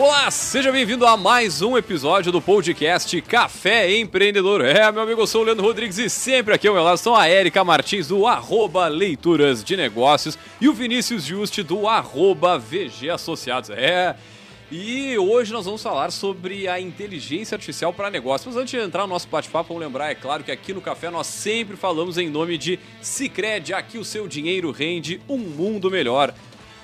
Olá, seja bem-vindo a mais um episódio do podcast Café Empreendedor. É, meu amigo, eu sou o Leandro Rodrigues e sempre aqui ao meu lado estão a Érica Martins do arroba Leituras de Negócios e o Vinícius Juste do arroba VG Associados. É, e hoje nós vamos falar sobre a inteligência artificial para negócios. Mas antes de entrar no nosso bate-papo, vamos lembrar, é claro, que aqui no Café nós sempre falamos em nome de Cicred, aqui o seu dinheiro rende um mundo melhor.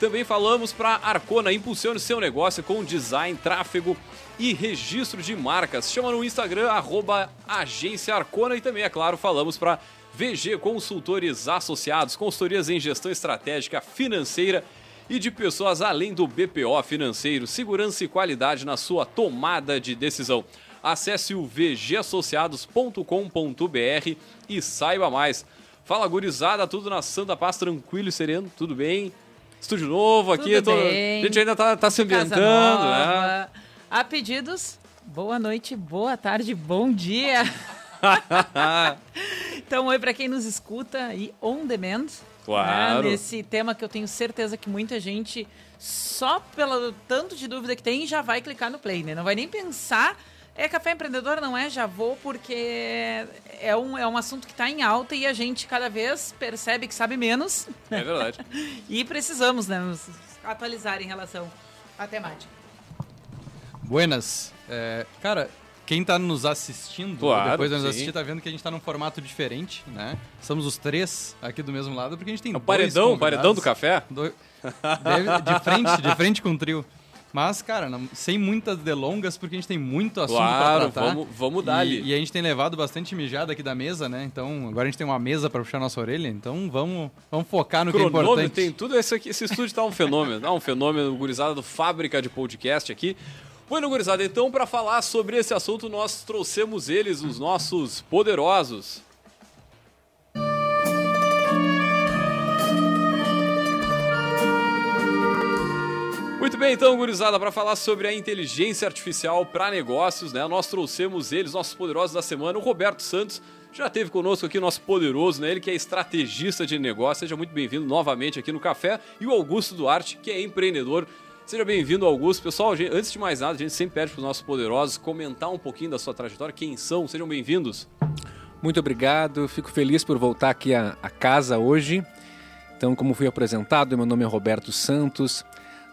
Também falamos para Arcona, impulsione seu negócio com design, tráfego e registro de marcas. Chama no Instagram, arroba Agência Arcona e também, é claro, falamos para VG Consultores Associados, consultorias em gestão estratégica financeira e de pessoas além do BPO financeiro, segurança e qualidade na sua tomada de decisão. Acesse o vgassociados.com.br e saiba mais. Fala gurizada, tudo na Santa Paz, tranquilo e sereno, tudo bem? Estúdio novo aqui, Tudo tô- a gente ainda tá, tá se ambientando, né? Há pedidos? Boa noite, boa tarde, bom dia. então, oi para quem nos escuta e on demand. Claro. né, Nesse tema que eu tenho certeza que muita gente, só pelo tanto de dúvida que tem, já vai clicar no play, né? Não vai nem pensar. É café empreendedor, não é? Já vou, porque é um, é um assunto que está em alta e a gente cada vez percebe que sabe menos É verdade. e precisamos, né? Nos atualizar em relação à temática. Buenas. É, cara, quem tá nos assistindo, Claro, depois de nos sim. assistir, tá vendo que a gente tá num formato diferente, né? Somos os três aqui do mesmo lado, porque a gente tem É o dois paredão, o paredão do café. Do- Deve- de frente, de frente com o trio. Mas, cara, não- sem muitas delongas, porque a gente tem muito assunto Claro, pra tratar. vamos, vamos dar e, ali. e a gente tem levado bastante mijada aqui da mesa, né? Então, agora a gente tem uma mesa pra puxar nossa orelha, então vamos, vamos focar no que é importante. tem tudo. Esse, aqui, esse estúdio tá um fenômeno. Tá um fenômeno, gurizada do Fábrica de Podcast aqui. Bueno, gurizada, então, para falar sobre esse assunto, nós trouxemos eles, os nossos poderosos. Muito bem, então, gurizada, para falar sobre a inteligência artificial para negócios, né? Nós trouxemos eles, nossos poderosos da semana, o Roberto Santos. Já teve conosco aqui o nosso poderoso, né? Ele que é estrategista de negócio. Seja muito bem-vindo novamente aqui no Café. E o Augusto Duarte, que é empreendedor. Seja bem-vindo, Augusto. Pessoal, gente, antes de mais nada, a gente sempre pede para os nossos poderosos comentar um pouquinho da sua trajetória. Quem são? Sejam bem-vindos. Muito obrigado, fico feliz por voltar aqui à, casa hoje. Então, como fui apresentado, meu nome é Roberto Santos,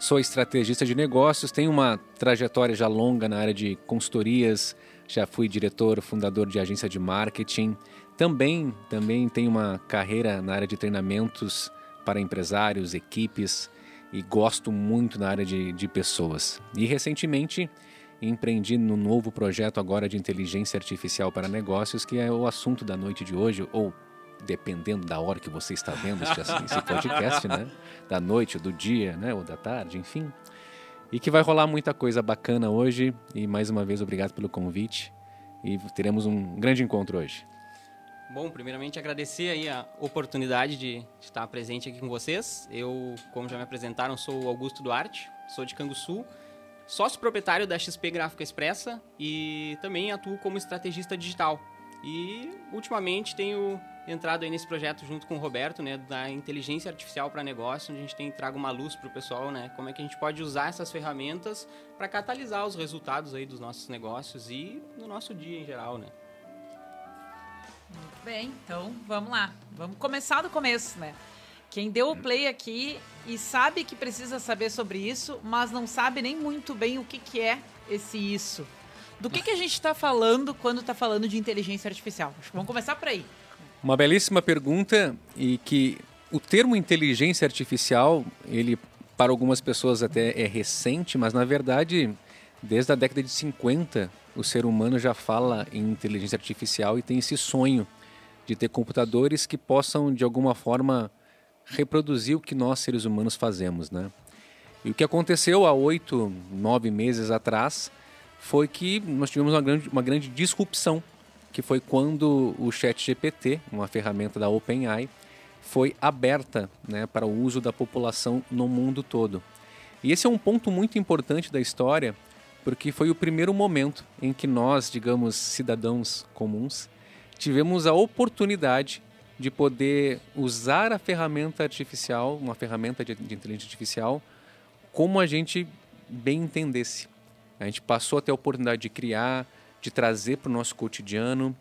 sou estrategista de negócios, tenho uma trajetória já longa na área de consultorias, já fui diretor, fundador de agência de marketing. Também, também tenho uma carreira na área de treinamentos para empresários, equipes e gosto muito na área de, de pessoas. E recentemente empreendi no novo projeto agora de inteligência artificial para negócios, que é o assunto da noite de hoje, ou dependendo da hora que você está vendo esse, esse podcast, né? Da noite, do dia, né? Ou da tarde, enfim. E que vai rolar muita coisa bacana hoje. E mais uma vez, obrigado pelo convite. E teremos um grande encontro hoje. Bom, primeiramente agradecer aí a oportunidade de estar presente aqui com vocês. Eu, como já me apresentaram, sou Augusto Duarte, sou de Canguçu, sócio proprietário da XP Gráfica Expressa e também atuo como estrategista digital. E ultimamente tenho entrado aí nesse projeto junto com o Roberto, né, da inteligência artificial para negócio, onde a gente tem trago uma luz para o pessoal, né, como é que a gente pode usar essas ferramentas para catalisar os resultados aí dos nossos negócios e no nosso dia em geral, né. Muito bem, então vamos lá. Vamos começar do começo, né? Quem deu o play aqui e sabe que precisa saber sobre isso, mas não sabe nem muito bem o que, que é esse isso. Do que, que a gente está falando quando está falando de inteligência artificial? Acho que vamos começar por aí. Uma belíssima pergunta e que o termo inteligência artificial, ele para algumas pessoas até é recente, mas na verdade, desde a década de 50, o ser humano já fala em inteligência artificial e tem esse sonho de ter computadores que possam de alguma forma reproduzir o que nós seres humanos fazemos, né? E o que aconteceu há oito, nove meses atrás foi que nós tivemos uma grande, uma grande disrupção, que foi quando o ChatGPT, uma ferramenta da OpenAI, foi aberta né, para o uso da população no mundo todo. E esse é um ponto muito importante da história, porque foi o primeiro momento em que nós, digamos, cidadãos comuns, tivemos a oportunidade de poder usar a ferramenta artificial, uma ferramenta de, de inteligência artificial, como a gente bem entendesse. A gente passou a ter a oportunidade de criar, de trazer para o nosso cotidiano.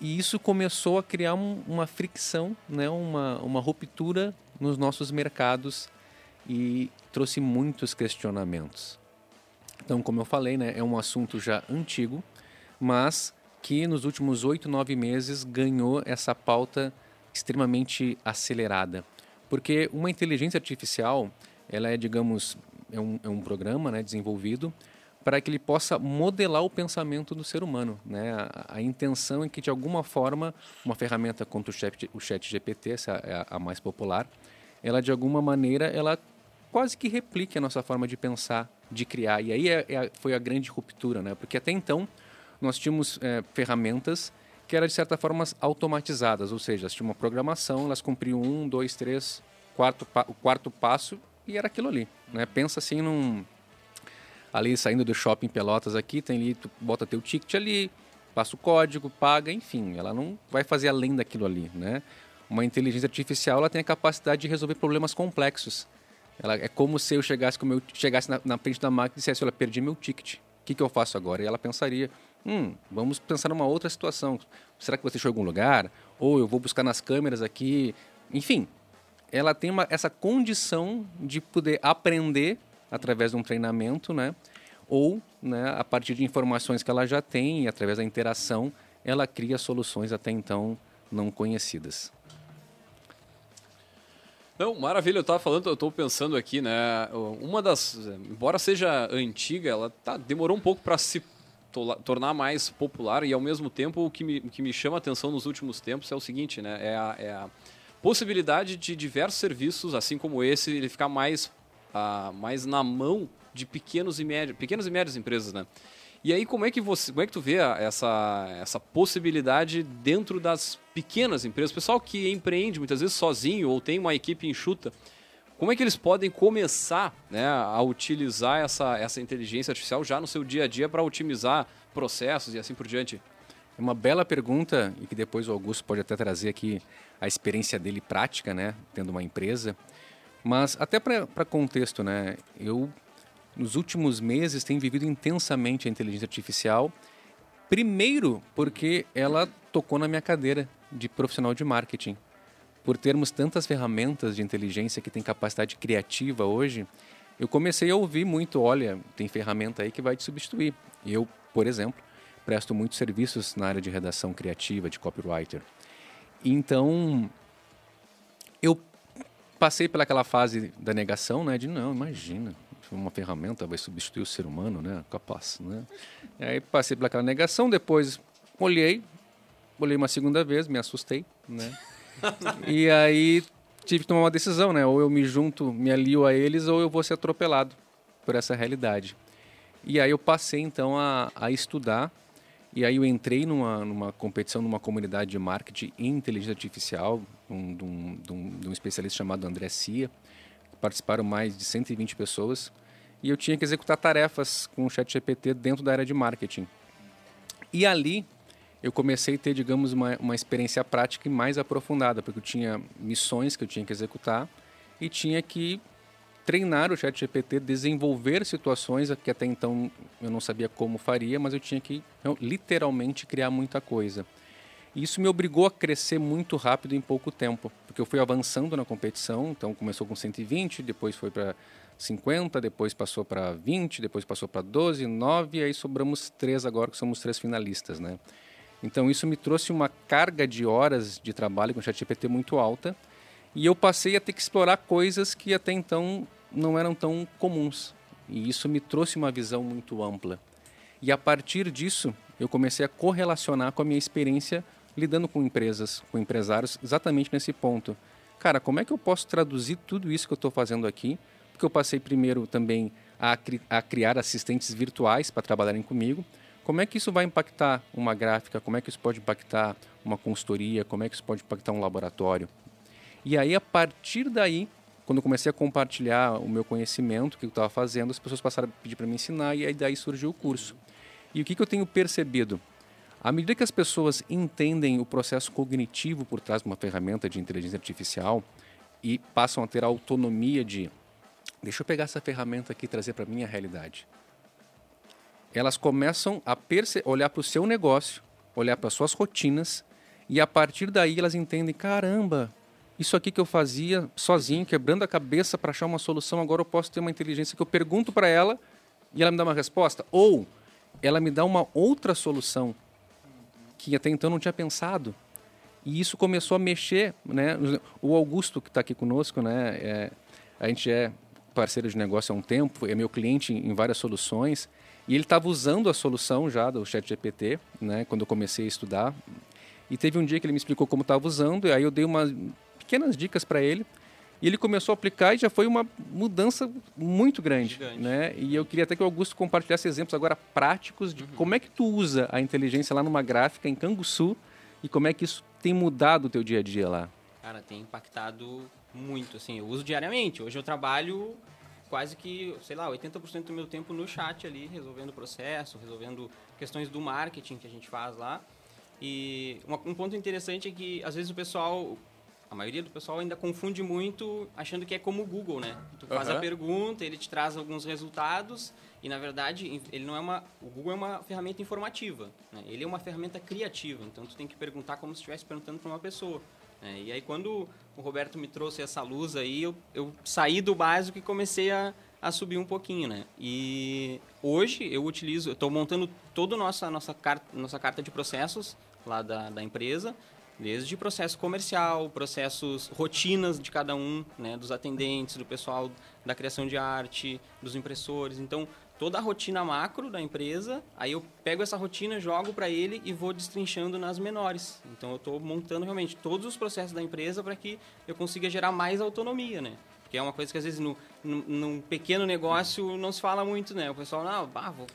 E isso começou a criar um, uma fricção, né? uma, uma ruptura nos nossos mercados e trouxe muitos questionamentos. Então, como eu falei, né, é um assunto já antigo, mas que nos últimos oito, nove meses ganhou essa pauta extremamente acelerada. Porque uma inteligência artificial, ela é, digamos, é um, é um programa né, desenvolvido para que ele possa modelar o pensamento do ser humano. Né? A, a, intenção é que, de alguma forma, uma ferramenta como o chat, o chat GPT, essa é a, a mais popular, ela, de alguma maneira, ela quase que replique a nossa forma de pensar, de criar. E aí é, é, foi a grande ruptura, né? porque até então nós tínhamos é, ferramentas que eram, de certa forma, automatizadas, ou seja, elas tinham uma programação, elas cumpriam um, dois, três, quarto, o quarto passo e era aquilo ali. Né? Pensa assim num, ali saindo do shopping Pelotas aqui, tem ali, tu bota teu ticket ali, passa o código, paga, enfim, ela não vai fazer além daquilo ali, né? Uma inteligência artificial, ela tem a capacidade de resolver problemas complexos. Ela é como se eu chegasse com meu, chegasse na, na frente da máquina e dissesse, olha, perdi meu ticket. O que, que eu faço agora? E ela pensaria, hum, vamos pensar numa outra situação. Será que você deixou em algum lugar? Ou eu vou buscar nas câmeras aqui? Enfim, ela tem uma, essa condição de poder aprender através de um treinamento, né? Ou, né, a partir de informações que ela já tem, através da interação, ela cria soluções até então não conhecidas. Não, maravilha, eu estava falando, eu estou pensando aqui, né? Uma das, embora seja antiga, ela tá, demorou um pouco para se to tornar mais popular e ao mesmo tempo o que me, que me chama a atenção nos últimos tempos é o seguinte, né? É a, é a possibilidade de diversos serviços, assim como esse, ele ficar mais a, mais na mão de pequenos e médios, pequenas e médias empresas, né? E aí como é que você, como é que tu vê essa essa possibilidade dentro das pequenas empresas, o pessoal que empreende muitas vezes sozinho ou tem uma equipe enxuta, como é que eles podem começar, né, a utilizar essa essa inteligência artificial já no seu dia a dia para otimizar processos e assim por diante? É uma bela pergunta e que depois o Augusto pode até trazer aqui a experiência dele prática, né, tendo uma empresa. Mas até para contexto, né? Eu nos últimos meses tenho vivido intensamente a inteligência artificial. Primeiro, porque ela tocou na minha cadeira de profissional de marketing. Por termos tantas ferramentas de inteligência que tem capacidade criativa hoje, eu comecei a ouvir muito, olha, tem ferramenta aí que vai te substituir. Eu, por exemplo, presto muitos serviços na área de redação criativa, de copywriter. Então, passei pelaquela fase da negação, né? De não, imagina, uma ferramenta vai substituir o ser humano, né? Capaz, né? E aí passei pelaquela negação, depois olhei, olhei uma segunda vez, me assustei, né? e aí tive que tomar uma decisão, né? Ou eu me junto, me alio a eles, ou eu vou ser atropelado por essa realidade. E aí eu passei então a, a estudar e aí eu entrei numa, numa competição, numa comunidade de marketing em inteligência artificial, um, de, um, de, um, de um especialista chamado André Cia. Participaram mais de 120 pessoas. E eu tinha que executar tarefas com o chat GPT dentro da área de marketing. E ali eu comecei a ter, digamos, uma, uma experiência prática mais aprofundada, porque eu tinha missões que eu tinha que executar e tinha que treinar o chat GPT, desenvolver situações que até então eu não sabia como faria, mas eu tinha que eu, literalmente criar muita coisa. E isso me obrigou a crescer muito rápido em pouco tempo, porque eu fui avançando na competição, então começou com 120, depois foi para 50, depois passou para 20, depois passou para 12, 9, e aí sobramos três agora, que somos três finalistas, né? Então isso me trouxe uma carga de horas de trabalho com o ChatGPT muito alta, e eu passei a ter que explorar coisas que até então não eram tão comuns. E isso me trouxe uma visão muito ampla. E a partir disso, eu comecei a correlacionar com a minha experiência lidando com empresas, com empresários, exatamente nesse ponto. Cara, como é que eu posso traduzir tudo isso que eu estou fazendo aqui? Porque eu passei primeiro também a, cri a criar assistentes virtuais para trabalharem comigo. Como é que isso vai impactar uma gráfica? Como é que isso pode impactar uma consultoria? Como é que isso pode impactar um laboratório? E aí, a partir daí, quando eu comecei a compartilhar o meu conhecimento, o que eu estava fazendo, as pessoas passaram a pedir para me ensinar e aí daí surgiu o curso. E o que, que eu tenho percebido? À medida que as pessoas entendem o processo cognitivo por trás de uma ferramenta de inteligência artificial e passam a ter a autonomia de deixa eu pegar essa ferramenta aqui e trazer para a minha realidade. elas começam a olhar para o seu negócio, olhar para suas rotinas e a partir daí elas entendem, caramba, isso aqui que eu fazia sozinho, quebrando a cabeça para achar uma solução, agora eu posso ter uma inteligência que eu pergunto para ela e ela me dá uma resposta, ou ela me dá uma outra solução que até então não tinha pensado. E isso começou a mexer, né? O Augusto que está aqui conosco, né? É, a gente é parceiro de negócio há um tempo, é meu cliente em várias soluções e ele estava usando a solução já do ChatGPT, né? Quando eu comecei a estudar e teve um dia que ele me explicou como estava usando e aí eu dei umas pequenas dicas para ele e ele começou a aplicar e já foi uma mudança muito grande, Gigante. né? E eu queria até que o Augusto compartilhasse exemplos agora práticos de como é que tu usa a inteligência lá numa gráfica em Canguçu e como é que isso tem mudado o teu dia a dia lá. Cara, tem impactado muito, assim, eu uso diariamente. Hoje eu trabalho quase que, sei lá, 80% do meu tempo no chat ali, resolvendo processo, resolvendo questões do marketing que a gente faz lá. E um ponto interessante é que, às vezes, o pessoal, a maioria do pessoal ainda confunde muito achando que é como o Google, né? Tu faz Aham. a pergunta, ele te traz alguns resultados e, na verdade, ele não é uma... O Google é uma ferramenta informativa, né? Ele é uma ferramenta criativa, então tu tem que perguntar como se estivesse perguntando para uma pessoa. né? E aí, quando o Roberto me trouxe essa luz aí, eu, eu saí do básico e comecei a, a subir um pouquinho, né? E hoje eu utilizo, estou montando toda a nossa, nossa, carta, nossa carta de processos lá da, da empresa, desde processo comercial, processos, rotinas de cada um, né? Dos atendentes, do pessoal da criação de arte, dos impressores. Então, toda a rotina macro da empresa, aí eu pego essa rotina, jogo para ele e vou destrinchando nas menores. Então eu estou montando realmente todos os processos da empresa para que eu consiga gerar mais autonomia, né? Porque é uma coisa que às vezes no, no, num pequeno negócio não se fala muito, né? O pessoal, não, ah, vou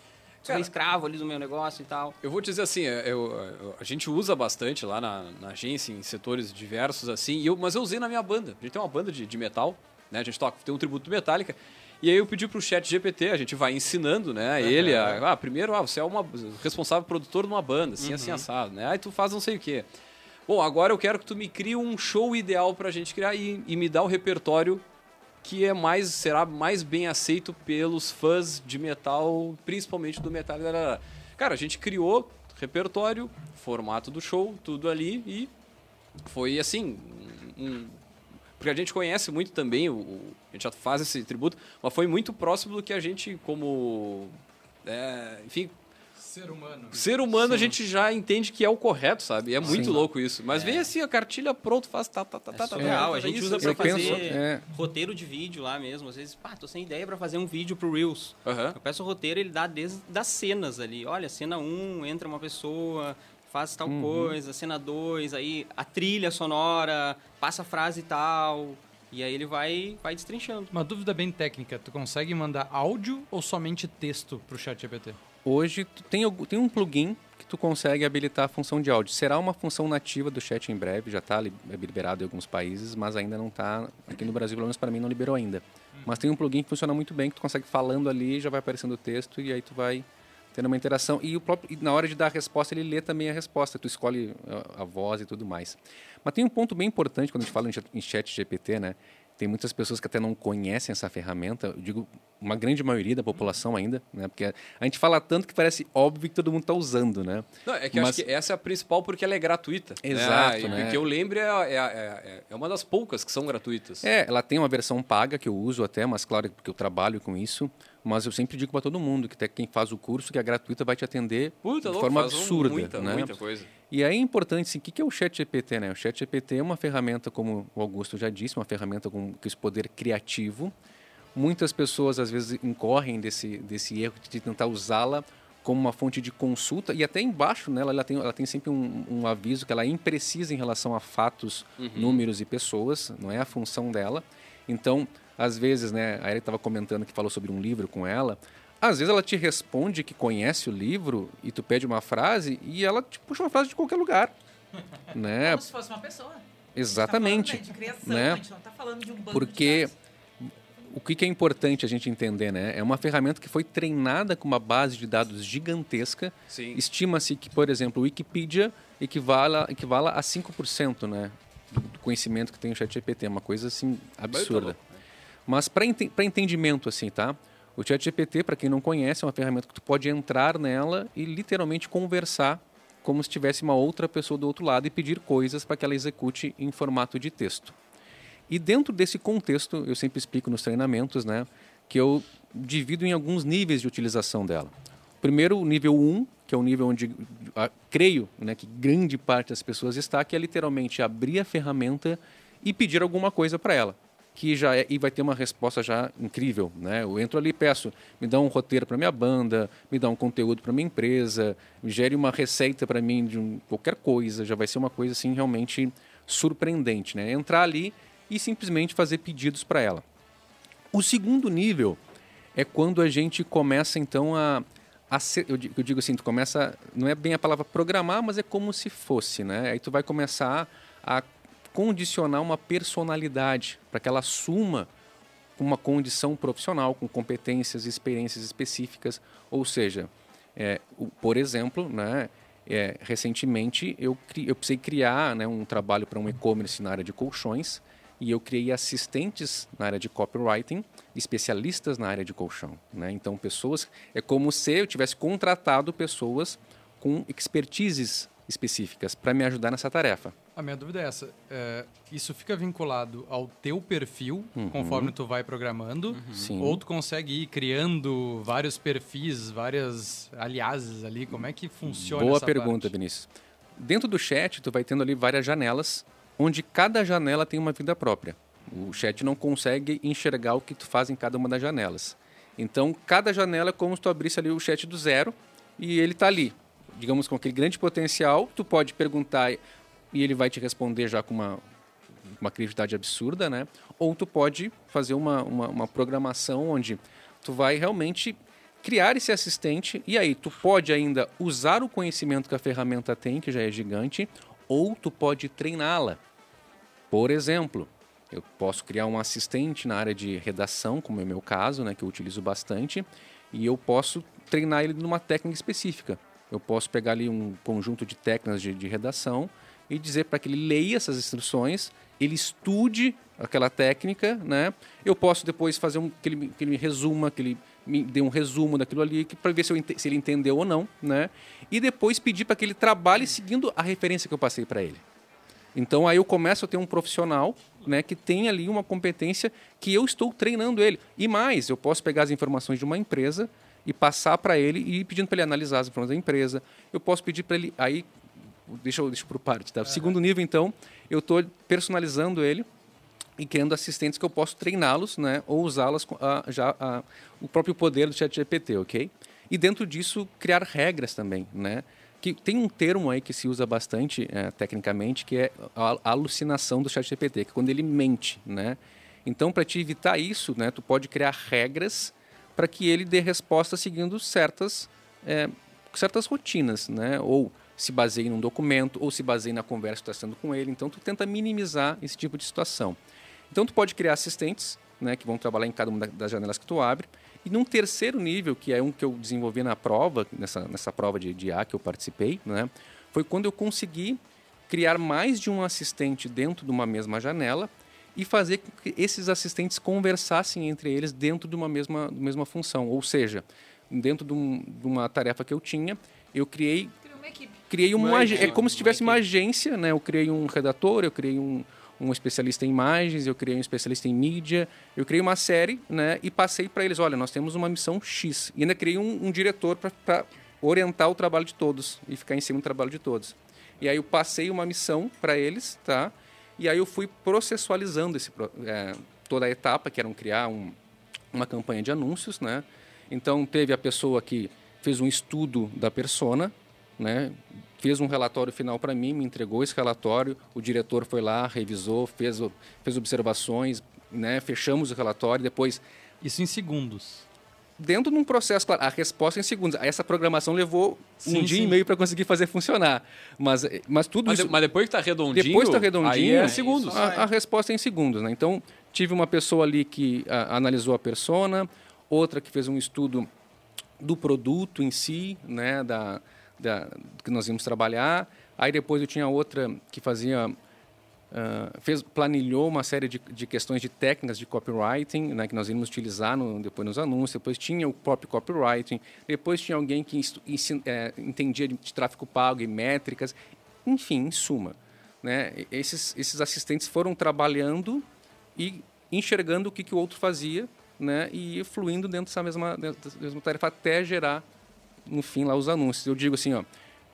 sou Cara, escravo ali do meu negócio e tal. Eu vou dizer assim, eu- eu- a gente usa bastante lá na, na agência, em setores diversos, assim, e eu, mas eu usei na minha banda. A gente tem uma banda de, de metal, né? A gente toca, tem um tributo Metallica. E aí eu pedi pro chat GPT, a gente vai ensinando, né? Ele, a, ah, primeiro, ah, você é uma responsável produtor de uma banda, assim, assim, assado, né? Aí tu faz não sei o quê. Bom, agora eu quero que tu me crie um show ideal pra gente criar e, e me dá o repertório que é mais será mais bem aceito pelos fãs de metal, principalmente do metal. Cara, a gente criou repertório, formato do show, tudo ali e foi assim, um- porque a gente conhece muito também o- a gente já faz esse tributo, mas foi muito próximo do que a gente como é, enfim, Ser humano. ser humano a gente já entende que é o correto, sabe? É muito Sim. louco isso. Mas vem assim a cartilha pronto, faz tá tá tá tá, tá, surreal, tá, a gente usa pra aqui. penso- fazer é. roteiro de vídeo lá mesmo. Às vezes, pá, tô sem ideia pra fazer um vídeo pro Reels. Aham. Eu peço o roteiro, ele dá desde das cenas ali. Olha, cena 1, entra uma pessoa, faz tal Uhum. coisa, cena 2, aí a trilha sonora, passa a frase tal. E aí ele vai, vai destrinchando. Uma dúvida bem técnica. Tu consegue mandar áudio ou somente texto pro chat GPT? Hoje tem, tem um plugin que tu consegue habilitar a função de áudio. Será uma função nativa do chat em breve, já está liberado em alguns países, mas ainda não está aqui no Brasil, pelo menos para mim não liberou ainda. Mas tem um plugin que funciona muito bem, que tu consegue falando ali, já vai aparecendo o texto e aí tu vai tendo uma interação. E, o próprio, e na hora de dar a resposta, ele lê também a resposta, tu escolhe a, a voz e tudo mais. Mas tem um ponto bem importante quando a gente fala em chat GPT, né? Tem muitas pessoas que até não conhecem essa ferramenta. Eu digo, uma grande maioria da população ainda, né? Porque a gente fala tanto que parece óbvio que todo mundo está usando, né? Não, é que eu Mas- acho que essa é a principal porque ela é gratuita. Exato, E né? Que eu lembro é, é, é, é uma das poucas que são gratuitas. É, ela tem uma versão paga que eu uso até, mas claro, porque eu trabalho com isso. Mas eu sempre digo para todo mundo que até quem faz o curso, que a gratuita vai te atender Puta, de louco, forma absurda, muita, né? muita coisa. E aí é importante, assim, o que que é o Chat GPT, né? O Chat GPT é uma ferramenta, como o Augusto já disse, uma ferramenta com esse poder criativo. Muitas pessoas, às vezes, incorrem desse, desse erro de tentar usá-la como uma fonte de consulta. E até embaixo, né, ela, tem, ela tem sempre um, um aviso que ela é imprecisa em relação a fatos, números e pessoas. Não é a função dela. Então, às vezes, né, a Erika estava comentando que falou sobre um livro com ela. Às vezes ela te responde que conhece o livro e tu pede uma frase e ela te puxa uma frase de qualquer lugar. né? Como se fosse uma pessoa. Exatamente. A gente tá falando, né, de criação, né? a gente não tá falando de um banco Porque. O que que é importante a gente entender, né? É uma ferramenta que foi treinada com uma base de dados gigantesca. Estima-se que, por exemplo, o Wikipedia equivala, equivala a 5% né, do conhecimento que tem o ChatGPT. É uma coisa assim absurda. louco, Mas para entendimento, assim, tá? O ChatGPT, para quem não conhece, é uma ferramenta que tu pode entrar nela e literalmente conversar como se tivesse uma outra pessoa do outro lado e pedir coisas para que ela execute em formato de texto. E dentro desse contexto, eu sempre explico nos treinamentos, né, que eu divido em alguns níveis de utilização dela. Primeiro, o nível 1, que é o nível onde a, creio né, que grande parte das pessoas está, que é literalmente abrir a ferramenta e pedir alguma coisa para ela que já é, e vai ter uma resposta já incrível, né? Eu entro ali e peço, me dá um roteiro para minha banda, me dá um conteúdo para minha empresa, gere uma receita para mim de um, qualquer coisa, já vai ser uma coisa assim realmente surpreendente, né? Entrar ali e simplesmente fazer pedidos para ela. O segundo nível é quando a gente começa então a, a ser, eu, digo assim, tu começa, não é bem a palavra programar, mas é como se fosse, né? Aí tu vai começar a condicionar uma personalidade para que ela assuma uma condição profissional com competências e experiências específicas. Ou seja, é, por exemplo, né, é, recentemente eu, eu precisei criar né, um trabalho para um e-commerce na área de colchões e eu criei assistentes na área de copywriting, especialistas na área de colchão. Né? Então, pessoas. É como se eu tivesse contratado pessoas com expertises específicas para me ajudar nessa tarefa. A minha dúvida é essa: é, isso fica vinculado ao teu perfil uhum. conforme tu vai programando? Uhum. Ou tu consegue ir criando vários perfis, várias aliases ali? Como é que funciona Boa essa pergunta, parte? Vinícius. Dentro do chat, tu vai tendo ali várias janelas, onde cada janela tem uma vida própria. O chat não consegue enxergar o que tu faz em cada uma das janelas. Então, cada janela é como se tu abrisse ali o chat do zero e ele está ali digamos, com aquele grande potencial, tu pode perguntar e ele vai te responder já com uma, uma criatividade absurda, né? Ou tu pode fazer uma, uma, uma programação onde tu vai realmente criar esse assistente e aí tu pode ainda usar o conhecimento que a ferramenta tem, que já é gigante, ou tu pode treiná-la. Por exemplo, eu posso criar um assistente na área de redação, como é o meu caso, né, que eu utilizo bastante, e eu posso treinar ele numa técnica específica. Eu posso pegar ali um conjunto de técnicas de, de redação e dizer para que ele leia essas instruções, ele estude aquela técnica, né? Eu posso depois fazer um que ele, que ele me resuma, que ele me dê um resumo daquilo ali, para ver se, eu, se ele entendeu ou não, né? E depois pedir para que ele trabalhe seguindo a referência que eu passei para ele. Então aí eu começo a ter um profissional, né, que tem ali uma competência que eu estou treinando ele. E mais, eu posso pegar as informações de uma empresa e passar para ele e ir pedindo para ele analisar as informações da empresa. Eu posso pedir para ele aí deixa eu deixa por parte, tá? O segundo nível então, eu estou personalizando ele e criando assistentes que eu posso treiná-los, né, ou usá-las já a, o próprio poder do ChatGPT, OK? E dentro disso criar regras também, né? Que tem um termo aí que se usa bastante é, tecnicamente, que é a alucinação do ChatGPT, que é quando ele mente, né? Então, para te evitar isso, né, tu pode criar regras para que ele dê resposta seguindo certas, é, certas rotinas, né? Ou se baseie num documento, ou se baseie na conversa que está sendo com ele. Então, tu tenta minimizar esse tipo de situação. Então, tu pode criar assistentes, né, que vão trabalhar em cada uma das janelas que tu abre. E num terceiro nível, que é um que eu desenvolvi na prova, nessa, nessa prova de, de A que eu participei, né, foi quando eu consegui criar mais de um assistente dentro de uma mesma janela e fazer com que esses assistentes conversassem entre eles dentro de uma mesma, mesma função. Ou seja, dentro de, um, de uma tarefa que eu tinha, eu criei uma equipe. Criei uma, Uma é como se tivesse uma uma agência, né? Eu criei um redator, eu criei um, um especialista em imagens, eu criei um especialista em mídia, eu criei uma série, né? E passei para eles, olha, nós temos uma missão X. E ainda criei um, um diretor para orientar o trabalho de todos e ficar em cima do trabalho de todos. E aí eu passei uma missão para eles, tá? E aí eu fui processualizando esse, é, toda a etapa, que era um criar um, uma campanha de anúncios, né? Então teve a pessoa que fez um estudo da persona, né? Fez um relatório final para mim, me entregou esse relatório, o diretor foi lá, revisou, fez, fez observações, né? Fechamos o relatório, depois Isso em segundos. dentro de um processo, claro, a resposta em segundos. Essa programação levou Sim, um dia sim. e meio para conseguir fazer funcionar, mas mas tudo Mas, isso mas depois que tá redondinho, depois está redondinho, aí é segundos. A, a resposta é em segundos, né? Então, tive uma pessoa ali que a, analisou a persona, outra que fez um estudo do produto em si, né, da, da que nós íamos trabalhar. Aí depois eu tinha outra que fazia uh, fez, planilhou uma série de, de, questões de técnicas de copywriting, né, que nós íamos utilizar no, depois nos anúncios. Depois tinha o próprio copywriting. Depois tinha alguém que é, entendia de, de tráfego pago e métricas. Enfim, em suma, né, esses, esses assistentes foram trabalhando e enxergando o que, que o outro fazia né, e fluindo dentro dessa mesma, dessa mesma tarefa até gerar, no fim, lá os anúncios. Eu digo assim, ó,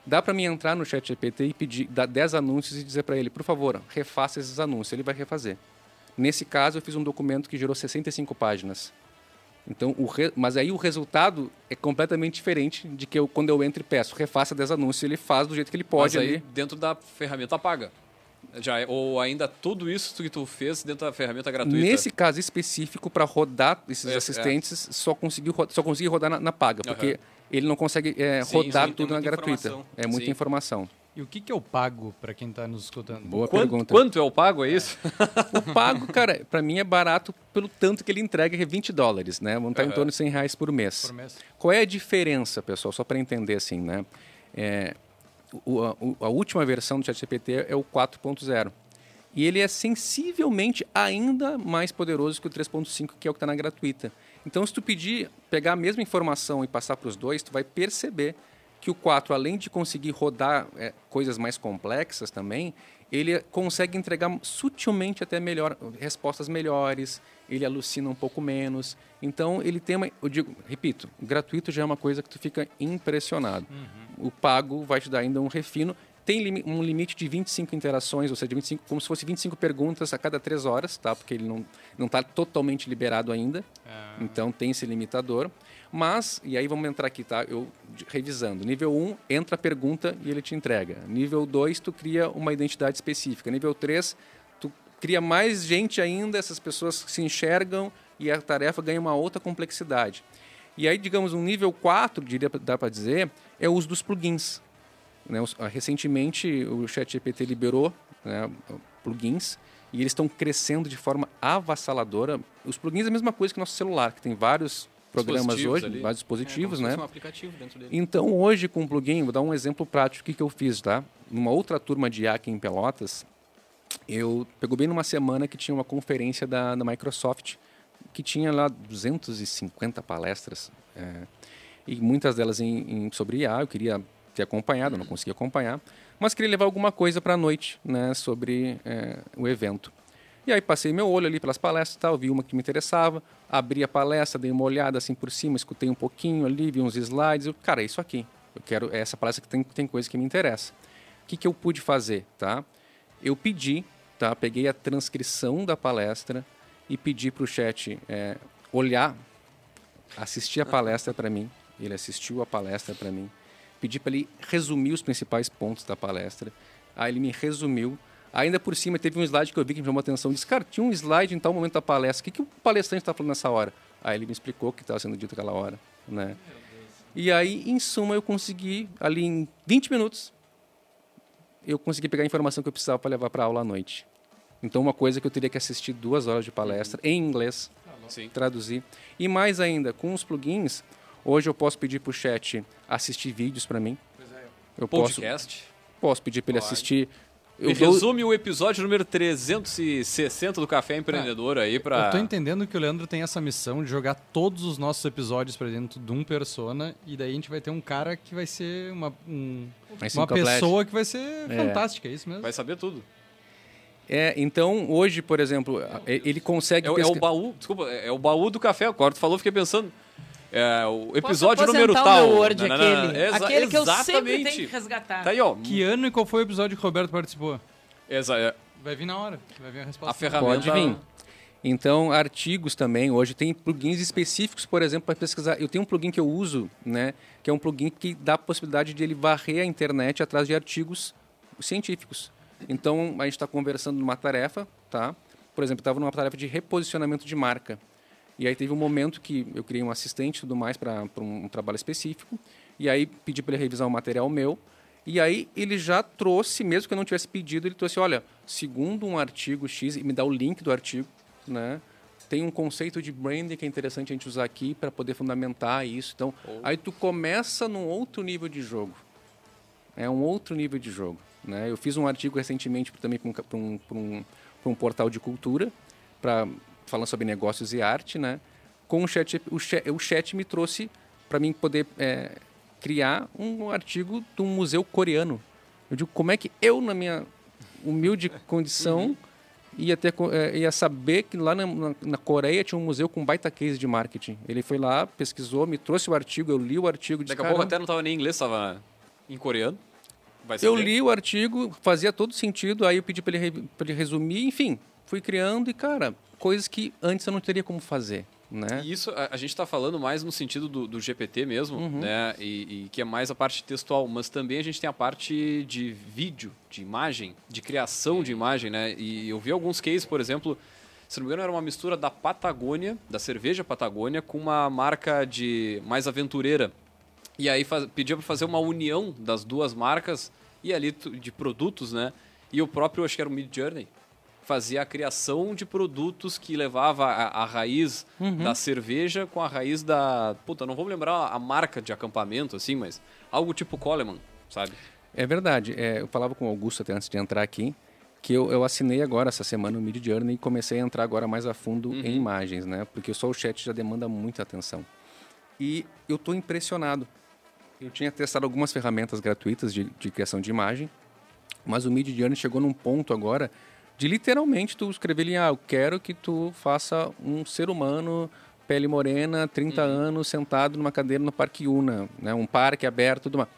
dá para mim entrar no chat GPT e pedir, dar 10 anúncios e dizer para ele, por favor, refaça esses anúncios. Ele vai refazer. Nesse caso, eu fiz um documento que gerou 65 páginas. Então, o re... mas aí o resultado é completamente diferente de que eu, quando eu entro e peço, refaça 10 anúncios, ele faz do jeito que ele pode. Mas aí, ali. dentro da ferramenta paga. Já, é, ou ainda tudo isso que tu fez dentro da ferramenta gratuita? Nesse caso específico, para rodar esses é, assistentes, é. só conseguiu só consegui rodar na, na paga, porque uhum. Ele não consegue é, sim, rodar sim, tudo na gratuita. Informação. É muita sim. informação. E o que, que é o pago para quem está nos escutando? Boa quanto, pergunta. Quanto é o pago, é isso? o pago, cara, para mim é barato pelo tanto que ele entrega, que é 20 dólares, né? Vamos estar uhum. em torno de 100 reais por mês. Por mês. Qual é a diferença, pessoal? Só para entender assim, né? É, o, a, a, última versão do ChatGPT é o 4.0. E ele é sensivelmente ainda mais poderoso que o 3.5, que é o que está na gratuita. Então, se tu pedir, pegar a mesma informação e passar para os dois, tu vai perceber que o 4, além de conseguir rodar é, coisas mais complexas também, ele consegue entregar sutilmente até melhor, respostas melhores, ele alucina um pouco menos. Então, ele tem uma. Eu digo, repito, gratuito já é uma coisa que tu fica impressionado. Uhum. O pago vai te dar ainda um refino tem um limite de 25 interações, ou seja, 25, como se fosse 25 perguntas a cada três horas, tá? Porque ele não está totalmente liberado ainda. Ah. Então tem esse limitador. Mas, e aí vamos entrar aqui, tá? Eu revisando. Nível 1, entra a pergunta e ele te entrega. Nível 2, tu cria uma identidade específica. Nível 3, tu cria mais gente ainda, essas pessoas se enxergam e a tarefa ganha uma outra complexidade. E aí, digamos, um nível 4, diria, dá para dizer, é o uso dos plugins. Né? Ah, recentemente, o ChatGPT liberou né, plugins e eles estão crescendo de forma avassaladora. Os plugins é a mesma coisa que o nosso celular, que tem vários programas hoje, ali. vários dispositivos, é, né? Um aplicativo dentro dele. Então, hoje, com o plugin, vou dar um exemplo prático do que, que eu fiz, tá? Numa outra turma de IA aqui em Pelotas, eu pegou bem numa semana que tinha uma conferência da, da Microsoft, que tinha lá 250 palestras, é, e muitas delas em, em, sobre IA. Eu queria ter acompanhado, não consegui acompanhar, mas queria levar alguma coisa para a noite né, sobre é, o evento. E aí passei meu olho ali pelas palestras, tal, vi uma que me interessava, abri a palestra, dei uma olhada assim por cima, escutei um pouquinho ali, vi uns slides, eu, cara, é isso aqui. Eu quero é essa palestra que tem, tem coisa que me interessa. O que, que eu pude fazer, tá? Eu pedi, tá? Peguei a transcrição da palestra e pedi para o chat é, olhar, assistir a palestra para mim. Ele assistiu a palestra para mim pedi para ele resumir os principais pontos da palestra. Aí ele me resumiu. Ainda por cima, teve um slide que eu vi que me chamou a atenção. Disse, cara, tinha um slide em tal momento da palestra. O que, que o palestrante está falando nessa hora? Aí ele me explicou o que estava sendo dito naquela hora. Né? E aí, em suma, eu consegui, ali em 20 minutos, eu consegui pegar a informação que eu precisava para levar para a aula à noite. Então, uma coisa que eu teria que assistir duas horas de palestra uhum. em inglês, Sim. traduzir. E mais ainda, com os plugins, Hoje eu posso pedir para o chat assistir vídeos para mim. Pois é. Eu Podcast. Posso, posso pedir para ele assistir. Eu dou... resume o episódio número 360 do Café Empreendedor aí para. Eu tô entendendo que o Leandro tem essa missão de jogar todos os nossos episódios para dentro de um persona e daí a gente vai ter um cara que vai ser uma, um, uma pessoa que vai ser é. fantástica, é isso mesmo? Vai saber tudo. É, então hoje, por exemplo, ele consegue. É, pesca... é o baú, desculpa, é o baú do café. Agora tu falou, fiquei pensando. É, o episódio número tal. O Word, aquele, exa aquele que eu sempre tenho que resgatar. Tá aí, ó. Que ano e qual foi o episódio que o Roberto participou? Exa é. Vai vir na hora, vai vir a resposta. A ferramenta... Pode vir. Então, artigos também, hoje tem plugins específicos, por exemplo, para pesquisar. Eu tenho um plugin que eu uso, né, que é um plugin que dá a possibilidade de ele varrer a internet atrás de artigos científicos. Então, a gente está conversando numa tarefa, tá? Por exemplo, estava numa tarefa de reposicionamento de marca. E aí teve um momento que eu criei um assistente e tudo mais para um, um trabalho específico. E aí pedi para ele revisar um material meu. E aí ele já trouxe, mesmo que eu não tivesse pedido, ele trouxe, olha, segundo um artigo X, e me dá o link do artigo, né? Tem um conceito de branding que é interessante a gente usar aqui para poder fundamentar isso. Então, oh. aí tu começa num outro nível de jogo. É um outro nível de jogo. Né? Eu fiz um artigo recentemente também para um, um, um, um, portal de cultura, pra, falando sobre negócios e arte. Né? Com o chat, o chat, o chat me trouxe para mim poder é, criar um artigo de um museu coreano. Eu digo, como é que eu, na minha humilde condição, uhum. ia, ter, é, ia saber que lá na, na, Coreia tinha um museu com baita case de marketing. Ele foi lá, pesquisou, me trouxe o artigo, eu li o artigo. Daqui a pouco até não estava nem em inglês, estava em coreano. eu li o artigo, fazia todo sentido, aí eu pedi para ele, ele resumir, enfim, fui criando e, cara, coisas que antes eu não teria como fazer. Né? E isso a, a gente está falando mais no sentido do, do GPT mesmo, uhum. né? E, e, que é mais a parte textual, mas também a gente tem a parte de vídeo, de imagem, de criação de imagem, né? E eu vi alguns cases, por exemplo, se não me engano, era uma mistura da Patagônia, da cerveja Patagônia, com uma marca de mais aventureira. E aí faz, pedia para fazer uma união das duas marcas e ali de produtos, né? E o próprio, acho que era o Mid Journey, fazia a criação de produtos que levava a, a raiz uhum. da cerveja com a raiz da. Puta, não vou lembrar a marca de acampamento, assim, mas algo tipo Coleman, sabe? É verdade. É, eu falava com o Augusto até antes de entrar aqui, que eu, eu assinei agora essa semana o Mid Journey e comecei a entrar agora mais a fundo uhum. em imagens, né? Porque só o chat já demanda muita atenção. E eu estou impressionado. Eu tinha testado algumas ferramentas gratuitas de, de criação de imagem, mas o Mid Journey chegou num ponto agora de literalmente tu escrever ali, ah, eu quero que tu faça um ser humano, pele morena, 30 uhum. anos, sentado numa cadeira no Parque Una, né? um parque aberto, tudo mais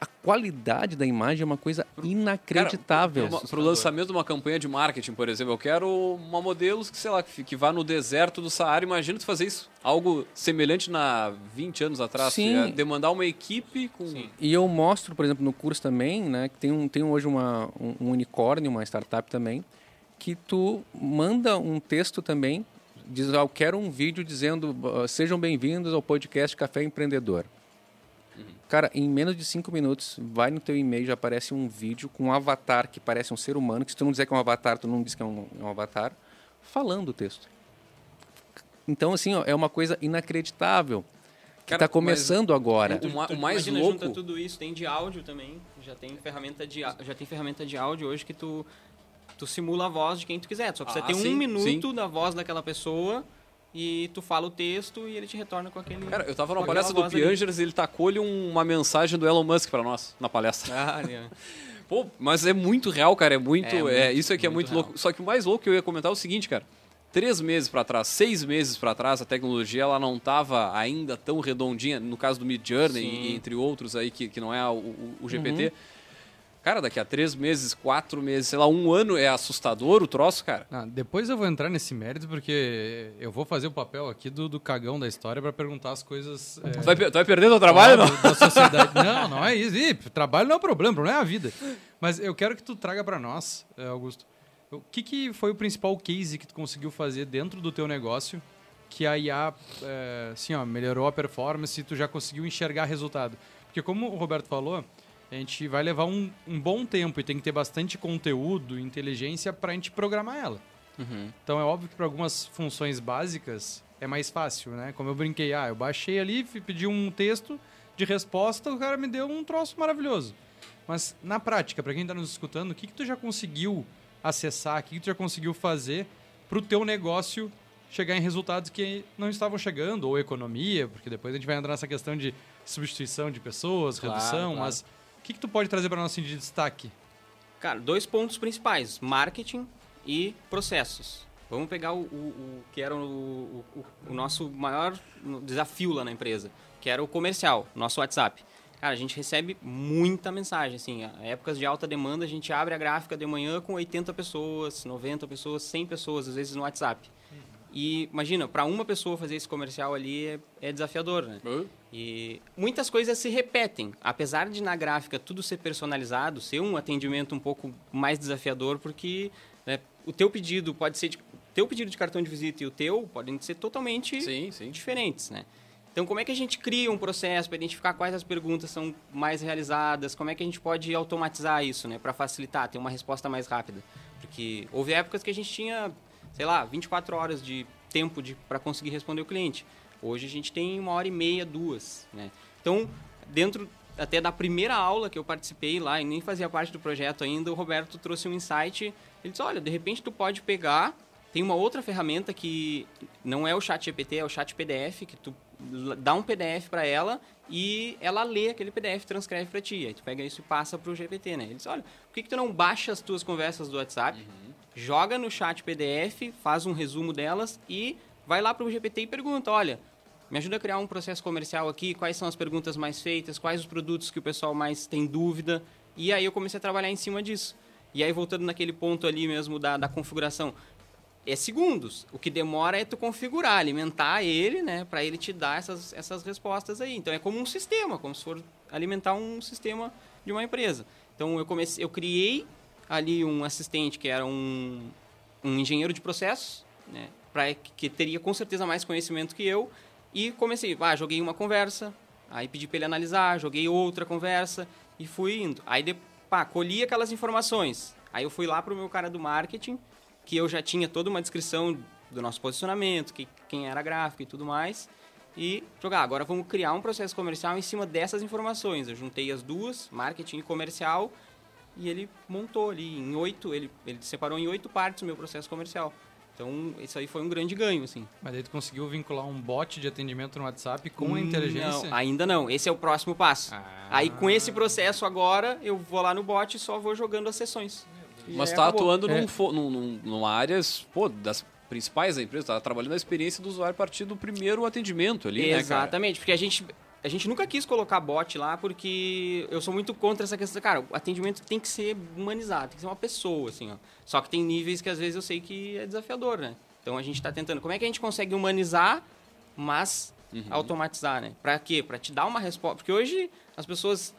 a qualidade da imagem é uma coisa inacreditável. Para o lançamento de uma campanha de marketing, por exemplo, eu quero uma modelo que, sei lá, que, vá no deserto do Saara. Imagina tu fazer isso. Algo semelhante na 20 anos atrás. Sim. demandar uma equipe com... Sim. E eu mostro, por exemplo, no curso também, né, que tem, um, tem hoje uma, um, um unicórnio, uma startup também, que tu manda um texto também, diz, ah, eu quero um vídeo dizendo, ah, sejam bem-vindos ao podcast Café Empreendedor. Cara, em menos de cinco minutos, vai no teu e-mail, já aparece um vídeo com um avatar que parece um ser humano, que se tu não dizer que é um avatar, tu não diz que é um, é um avatar, falando o texto. Então, assim, ó, é uma coisa inacreditável. Que está começando agora. Tu, tu, o mais imagina, louco... junta tudo isso, tem de áudio também, já tem ferramenta de, já tem ferramenta de áudio hoje que tu, tu simula a voz de quem tu quiser. Só que ah, você tem sim, um minuto sim. da voz daquela pessoa e tu fala o texto e ele te retorna com aquele. Cara, eu tava numa palestra do Piangers e ele tacou-lhe uma mensagem do Elon Musk para nós na palestra. Ah, é. Pô, mas é muito real, cara. É muito. É, é muito, isso aqui é muito, muito louco. Só que o mais louco que eu ia comentar é o seguinte, cara. Três meses para trás, seis meses para trás, a tecnologia ela não estava ainda tão redondinha. No caso do Mid Journey, e, entre outros aí que, que não é o, o, o GPT. Uhum Cara, daqui a três meses, quatro meses, sei lá, um ano é assustador o troço, cara. Ah, depois eu vou entrar nesse mérito, porque eu vou fazer o papel aqui do, do cagão da história para perguntar as coisas. É... Tu, vai, tu vai perder teu trabalho, não? Da sociedade. não, não é isso. Ih, trabalho não é o problema, o problema é a vida. Mas eu quero que tu traga para nós, é, Augusto, o que, que foi o principal case que tu conseguiu fazer dentro do teu negócio que a IA é, assim, ó, melhorou a performance e tu já conseguiu enxergar resultado? Porque como o Roberto falou a gente vai levar um, um bom tempo e tem que ter bastante conteúdo, inteligência para a gente programar ela. Uhum. Então é óbvio que para algumas funções básicas é mais fácil, né? Como eu brinquei, ah, eu baixei ali, pedi um texto de resposta, o cara me deu um troço maravilhoso. Mas na prática, para quem está nos escutando, o que, que tu já conseguiu acessar, o que, que tu já conseguiu fazer para o teu negócio chegar em resultados que não estavam chegando, ou economia, porque depois a gente vai entrar nessa questão de substituição de pessoas, claro, redução, claro. mas que, que tu pode trazer para nós assim, de destaque? Cara, dois pontos principais: marketing e processos. Vamos pegar o, o, o que era o, o, nosso maior desafio lá na empresa, que era o comercial, nosso WhatsApp. Cara, a gente recebe muita mensagem, assim, épocas de alta demanda, a gente abre a gráfica de manhã com 80 pessoas, 90 pessoas, 100 pessoas, às vezes no WhatsApp. E imagina, para uma pessoa fazer esse comercial ali é, é desafiador, né? Uhum. E muitas coisas se repetem, apesar de na gráfica tudo ser personalizado, ser um atendimento um pouco mais desafiador, porque né, o teu pedido pode ser de, teu pedido de cartão de visita e o teu podem ser totalmente sim, sim. diferentes, né? Então, como é que a gente cria um processo para identificar quais as perguntas são mais realizadas? Como é que a gente pode automatizar isso, né, para facilitar, ter uma resposta mais rápida? Porque houve épocas que a gente tinha sei lá, 24 horas de tempo para conseguir responder o cliente. Hoje a gente tem uma hora e meia, duas. Né? Então, dentro até da primeira aula que eu participei lá e nem fazia parte do projeto ainda, o Roberto trouxe um insight. Ele disse: olha, de repente tu pode pegar. Tem uma outra ferramenta que não é o chat GPT, é o chat PDF, que tu dá um PDF para ela e ela lê aquele PDF, transcreve para ti. Aí tu pega isso e passa pro GPT, né? Ele diz, olha, por que, que tu não baixa as tuas conversas do WhatsApp, joga no chat PDF, faz um resumo delas e vai lá pro GPT e pergunta, olha, me ajuda a criar um processo comercial aqui, quais são as perguntas mais feitas, quais os produtos que o pessoal mais tem dúvida. E aí eu comecei a trabalhar em cima disso. E aí voltando naquele ponto ali mesmo da, da configuração, é segundos. O que demora é tu configurar, alimentar ele, né, para ele te dar essas, essas respostas aí. Então é como um sistema, como se for alimentar um sistema de uma empresa. Então eu comecei, eu criei ali um assistente que era um, um engenheiro de processos, né, para que teria com certeza mais conhecimento que eu e comecei, ah, joguei uma conversa, aí pedi para ele analisar, joguei outra conversa e fui indo. Aí de, pá, colhi aquelas informações. Aí eu fui lá pro meu cara do marketing que eu já tinha toda uma descrição do nosso posicionamento, que, quem era gráfico e tudo mais, e jogar. Agora vamos criar um processo comercial em cima dessas informações. Eu juntei as duas, marketing e comercial, e ele montou ali em oito, ele, ele separou em oito partes o meu processo comercial. Então, isso aí foi um grande ganho, assim. Mas aí tu conseguiu vincular um bot de atendimento no WhatsApp com a inteligência? Não, ainda não. Esse é o próximo passo. Ah. Aí, com esse processo agora, eu vou lá no bot e só vou jogando as sessões. Mas aí tá acabou. atuando É. num, num, num, numa área, pô, das principais da empresa, tá trabalhando a experiência do usuário a partir do primeiro atendimento ali, né? Exatamente, porque a gente, a gente nunca quis colocar bot lá porque eu sou muito contra essa questão. Cara, o atendimento tem que ser humanizado, tem que ser uma pessoa, assim, ó. Só que tem níveis que às vezes eu sei que é desafiador, né? Então a gente tá tentando. Como é que a gente consegue humanizar, mas Uhum. automatizar, né? Pra quê? Pra te dar uma resposta. Porque hoje as pessoas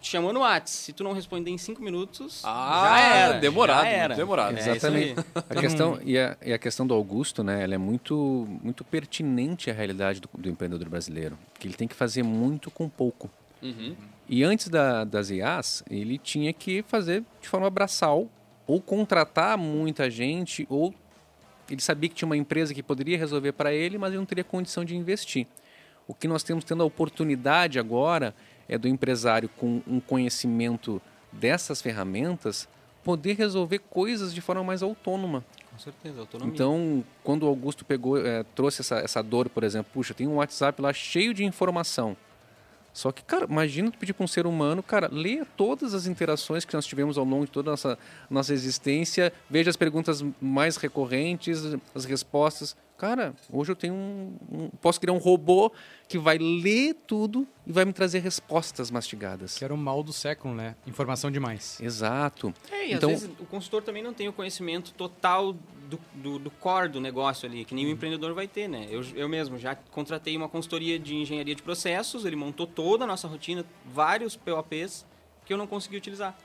te chamam no WhatsApp. Se tu não responder em cinco minutos, Ah, já era. demorado, já era. demorado. É, Exatamente. A questão, e, a, e a questão do Augusto, né, ela é muito, muito pertinente à realidade do, do empreendedor brasileiro. Que ele tem que fazer muito com pouco. Uhum. E antes da, das IAs, ele tinha que fazer de forma braçal, ou contratar muita gente, ou ele sabia que tinha uma empresa que poderia resolver para ele, mas ele não teria condição de investir. O que nós temos tendo a oportunidade agora é do empresário com um conhecimento dessas ferramentas poder resolver coisas de forma mais autônoma. Com certeza, autonomia. Então, quando o Augusto pegou, eh, trouxe essa, essa dor, por exemplo, puxa, tem um WhatsApp lá cheio de informação. Só que, cara, imagina tu pedir para um ser humano, cara, leia todas as interações que nós tivemos ao longo de toda a nossa, nossa existência, veja as perguntas mais recorrentes, as respostas. Cara, hoje eu tenho um, um- Posso criar um robô que vai ler tudo e vai me trazer respostas mastigadas. Que era o mal do século, né? Informação demais. Exato. É, e Então- às vezes o consultor também não tem o conhecimento total do, do, do core do negócio ali, que nem o empreendedor vai ter, né? Eu, eu mesmo já contratei uma consultoria de engenharia de processos, ele montou toda a nossa rotina, vários POPs que eu não consegui utilizar.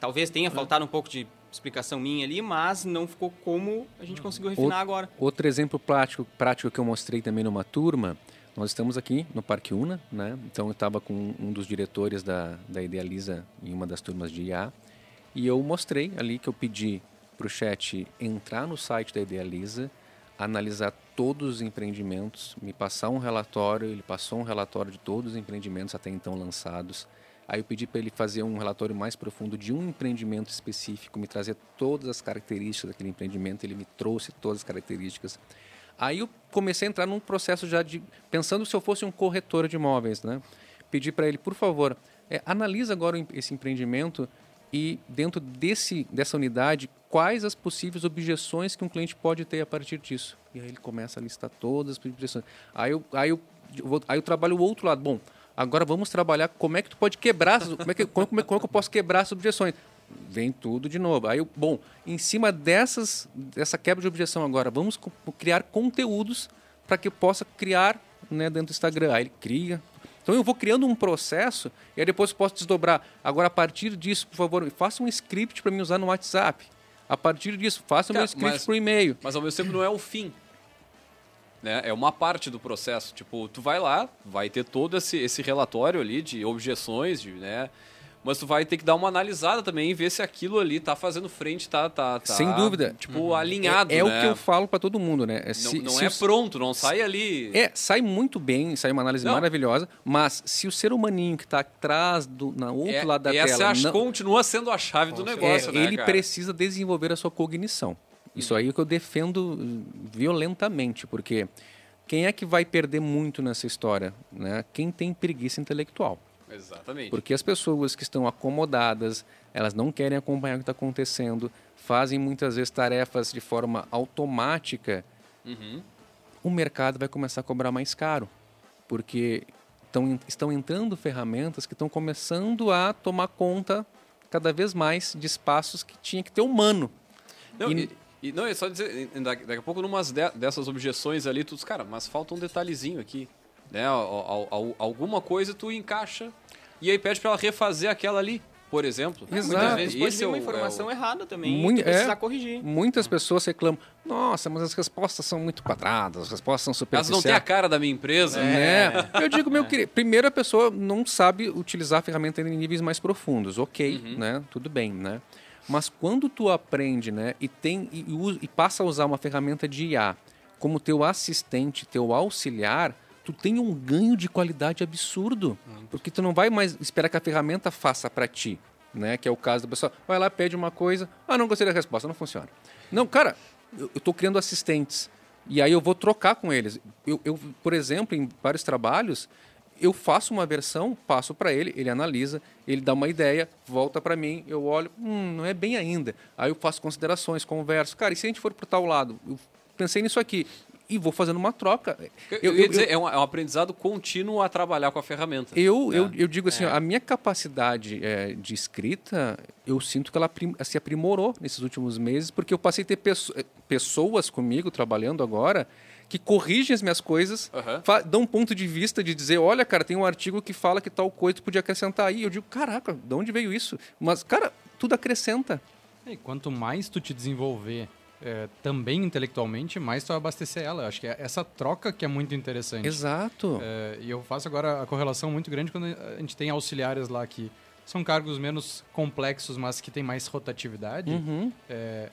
Talvez tenha faltado um pouco de explicação minha ali, mas não ficou como a gente conseguiu refinar agora. Outro exemplo prático, prático que eu mostrei também numa turma, nós estamos aqui no Parque Una, né? Então eu estava com um dos diretores da, da Idealiza em uma das turmas de IA e eu mostrei ali que eu pedi para o chat entrar no site da Idealiza, analisar todos os empreendimentos, me passar um relatório, ele passou um relatório de todos os empreendimentos até então lançados. Aí eu pedi para ele fazer um relatório mais profundo de um empreendimento específico, me trazer todas as características daquele empreendimento, ele me trouxe todas as características. Aí eu comecei a entrar num processo já de pensando se eu fosse um corretor de imóveis, né? Pedi para ele, por favor, é, analisa agora esse empreendimento e dentro desse dessa unidade quais as possíveis objeções que um cliente pode ter a partir disso. E aí ele começa a listar todas as objeções. Aí eu, aí eu, vou- aí eu trabalho o outro lado. Bom, agora vamos trabalhar como é que tu pode quebrar, como é que, como, como é- como é que eu posso quebrar as objeções. Vem tudo de novo. Aí, eu, bom, em cima dessas, dessa quebra de objeção agora, vamos criar conteúdos para que eu possa criar né, dentro do Instagram. Aí ele cria. Então eu vou criando um processo e aí depois posso desdobrar. Agora, a partir disso, por favor, faça um script para mim usar no WhatsApp. A partir disso, faça o meu Cara, script mas- por e-mail. Mas ao mesmo tempo não é o fim. Né? É uma parte do processo. Tipo, tu vai lá, vai ter todo esse, esse relatório ali de objeções, de, né? Mas tu vai ter que dar uma analisada também e ver se aquilo ali tá fazendo frente, tá, tá, tá Sem dúvida. tipo, alinhado, é, é né? o que eu falo para todo mundo, né? É Não, se- não se é os- pronto, não sai ali... É, sai muito bem, sai uma análise Não. maravilhosa, mas se o ser humaninho que está atrás, do, na outro É- lado da essa tela, acho- não- continua sendo a chave do negócio, é, né, ele cara? precisa desenvolver a sua cognição. Isso aí é o que eu defendo eh, violentamente, porque quem é que vai perder muito nessa história? Né? Quem tem preguiça intelectual. Exatamente. Porque as pessoas que estão acomodadas, elas não querem acompanhar o que está acontecendo, fazem muitas vezes tarefas de forma automática, Uhum. o mercado vai começar a cobrar mais caro. Porque tão, estão entrando ferramentas que estão começando a tomar conta cada vez mais de espaços que tinha que ter humano. Não, E- e, e- não, é só dizer, daqui, daqui a pouco, numas de- dessas objeções ali, tu diz, cara, mas falta um detalhezinho aqui. Né? Al- al- al- alguma coisa tu encaixa e aí pede pra ela refazer aquela ali, por exemplo. Exato. Muitas vezes pode Esse é uma é o- informação errada também Muito- e tu precisar é. corrigir. Muitas pessoas reclamam, nossa, mas as respostas são muito quadradas, as respostas são Elas não têm a superficiais. cara da minha empresa. Né? Eu digo, meu querido, primeiro a pessoa não sabe utilizar a ferramenta em níveis mais profundos, ok, né? Tudo bem, né? Mas quando tu aprende, né, e tem e, e passa a usar uma ferramenta de IA como teu assistente, teu auxiliar, tu tem um ganho de qualidade absurdo, porque tu não vai mais esperar que a ferramenta faça para ti, né? Que é o caso da pessoa, vai lá pede uma coisa, ah, não gostei da resposta, não funciona. Não, cara, eu, eu tô criando assistentes. E aí eu vou trocar com eles. Eu, eu, por exemplo, em vários trabalhos, eu faço uma versão, passo para ele, ele analisa, ele dá uma ideia, volta para mim, eu olho, hum, não é bem ainda. Aí eu faço considerações, converso. Cara, e se a gente for para tal lado? Eu pensei nisso aqui. E vou fazendo uma troca. Eu, Eu, ia eu- dizer, é, um, é um aprendizado contínuo a trabalhar com a ferramenta. eu, eu, né? eu digo assim, a minha capacidade eh, de escrita, eu sinto que ela se aprimorou nesses últimos meses, porque eu passei a ter pesso- eh, pessoas comigo trabalhando agora que corrigem as minhas coisas, fa- dão um ponto de vista de dizer, olha, cara, tem um artigo que fala que tal coisa tu podia acrescentar aí. Eu digo, caraca, de onde veio isso? Mas, cara, tudo acrescenta. E quanto mais tu te desenvolver é, também intelectualmente, mais tu abastecer ela. Acho que é essa troca que é muito interessante. Exato. É, e eu faço agora a correlação muito grande quando a gente tem auxiliares lá que são cargos menos complexos, mas que têm mais rotatividade. Uhum. É,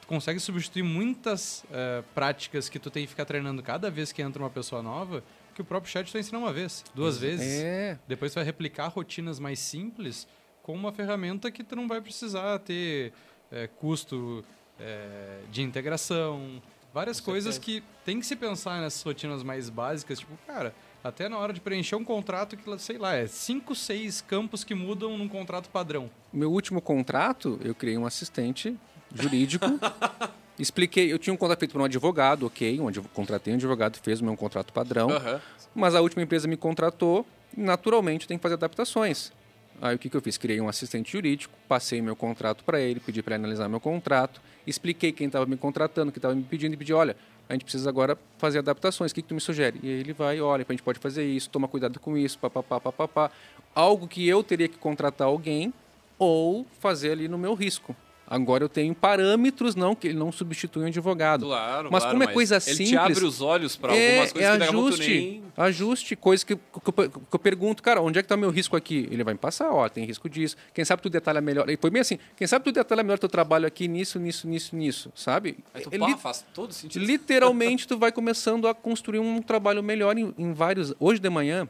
tu consegue substituir muitas é, práticas que tu tem que ficar treinando cada vez que entra uma pessoa nova, que o próprio chat tu vai ensinar uma vez, duas vezes. É. Depois tu vai replicar rotinas mais simples com uma ferramenta que tu não vai precisar ter é, custo é, de integração, várias coisas que tem que se pensar nessas rotinas mais básicas, tipo, cara, até na hora de preencher um contrato que, sei lá, é cinco, seis campos que mudam num contrato padrão. Meu último contrato, eu criei um assistente jurídico. expliquei, eu tinha um contrato feito por um advogado, ok, um adv- contratei um advogado, fez o meu contrato padrão. Aham. Mas a última empresa me contratou, naturalmente tem que fazer adaptações. Aí o que, que eu fiz? Criei um assistente jurídico, passei meu contrato para ele, pedi para ele analisar meu contrato, expliquei quem estava me contratando, o que estava me pedindo e pedi, olha, a gente precisa agora fazer adaptações, o que, que tu me sugere? E aí ele vai, olha, a gente pode fazer isso, toma cuidado com isso, papapá, papapá. Algo que eu teria que contratar alguém ou fazer ali no meu risco. Agora eu tenho parâmetros, não que ele não substitui um advogado. Claro, Mas claro, como é coisa ele simples... te abre os olhos para É, algumas coisas é que ajuste, nem... ajuste, coisa que, que, eu- que eu pergunto, cara, onde é que está meu risco aqui? Ele vai me passar, ó, tem risco disso. Quem sabe tu detalha melhor. E foi bem assim, quem sabe tu detalha melhor teu trabalho aqui nisso, nisso, nisso, nisso, sabe? Aí tu, É pá, li- faz todo sentido. literalmente tu vai começando a construir um trabalho melhor em, em vários. Hoje de manhã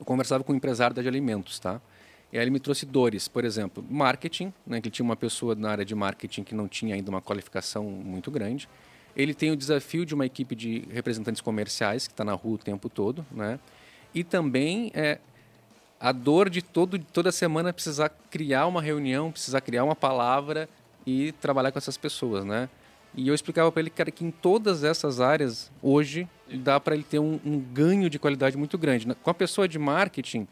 eu conversava com um empresário de alimentos, tá? E aí ele me trouxe dores, por exemplo, marketing, né, que ele tinha uma pessoa na área de marketing que não tinha ainda uma qualificação muito grande. Ele tem o desafio de uma equipe de representantes comerciais que está na rua o tempo todo, né? E também é a dor de todo, toda semana precisar criar uma reunião, precisar criar uma palavra e trabalhar com essas pessoas, né? E eu explicava para ele, cara, que em todas essas áreas, hoje, dá para ele ter um, um ganho de qualidade muito grande. Com a pessoa de marketing,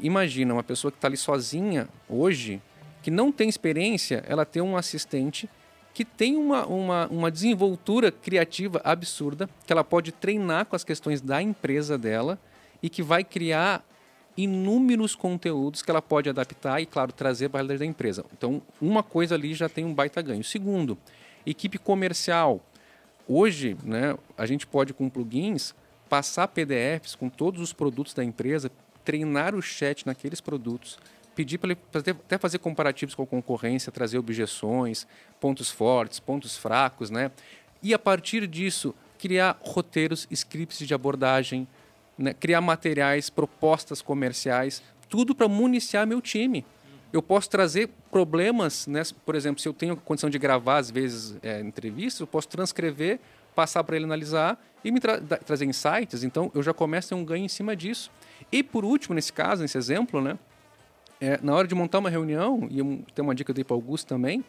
imagina uma pessoa que está ali sozinha hoje, que não tem experiência, ela tem um assistente que tem uma, uma, uma desenvoltura criativa absurda, que ela pode treinar com as questões da empresa dela e que vai criar inúmeros conteúdos que ela pode adaptar e, claro, trazer para a realidade da empresa. Então, uma coisa ali já tem um baita ganho. Segundo, equipe comercial. Hoje, né, a gente pode, com plugins, passar PDFs com todos os produtos da empresa, treinar o chat naqueles produtos, pedir para ele até fazer comparativos com a concorrência, trazer objeções, pontos fortes, pontos fracos, né? E a partir disso, criar roteiros, scripts de abordagem, né? criar materiais, propostas comerciais, tudo para municiar meu time. Eu posso trazer problemas, né? por exemplo, se eu tenho condição de gravar, às vezes, é, entrevistas, eu posso transcrever, passar para ele analisar e me tra trazer insights. Então, eu já começo a ter um ganho em cima disso. E, por último, nesse caso, nesse exemplo, né? É, na hora de montar uma reunião, e tem uma dica que eu dei para Augusto também,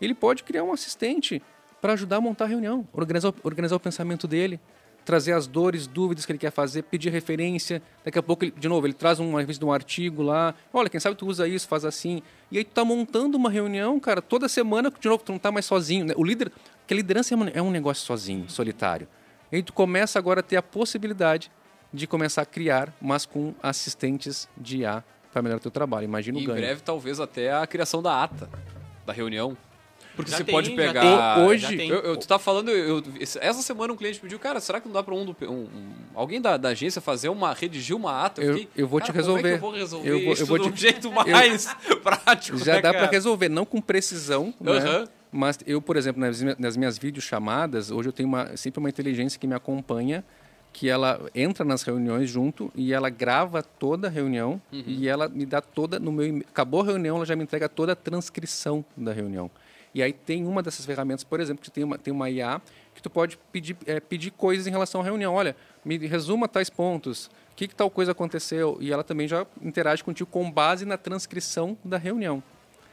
ele pode criar um assistente para ajudar a montar a reunião, organizar, organizar o pensamento dele, trazer as dores, dúvidas que ele quer fazer, pedir referência. Daqui a pouco, ele, de novo, ele traz uma revista de um artigo lá. Olha, quem sabe tu usa isso, faz assim. E aí tu tá montando uma reunião, cara, toda semana, de novo, tu não tá mais sozinho. Né? O líder, que a liderança é um negócio sozinho, solitário. E aí tu começa agora a ter a possibilidade de começar a criar, mas com assistentes de IA para melhorar o teu trabalho. Imagina o em ganho. Em breve, talvez até a criação da ata da reunião. Porque já você tem, pode já pegar. tem, hoje, eu, eu, tu tá falando, eu, essa semana um cliente pediu, cara, será que não dá para um, um, um, alguém da, da, agência fazer uma, redigir uma ata? Eu, fiquei, eu vou te resolver. Como é que eu vou resolver eu vou, eu vou de um te, jeito mais prático? Já né, dá para resolver, não com precisão, uhum. né? Mas eu, por exemplo, nas, nas minhas videochamadas, hoje eu tenho uma, sempre uma inteligência que me acompanha, que ela entra nas reuniões junto e ela grava toda a reunião uhum. e ela me dá toda no meu acabou a reunião ela já me entrega toda a transcrição da reunião. E aí tem uma dessas ferramentas por exemplo que tem uma tem uma IA que tu pode pedir é, pedir coisas em relação à reunião. Olha me resuma tais pontos o que, que tal coisa aconteceu? E ela também já interage contigo com base na transcrição da reunião.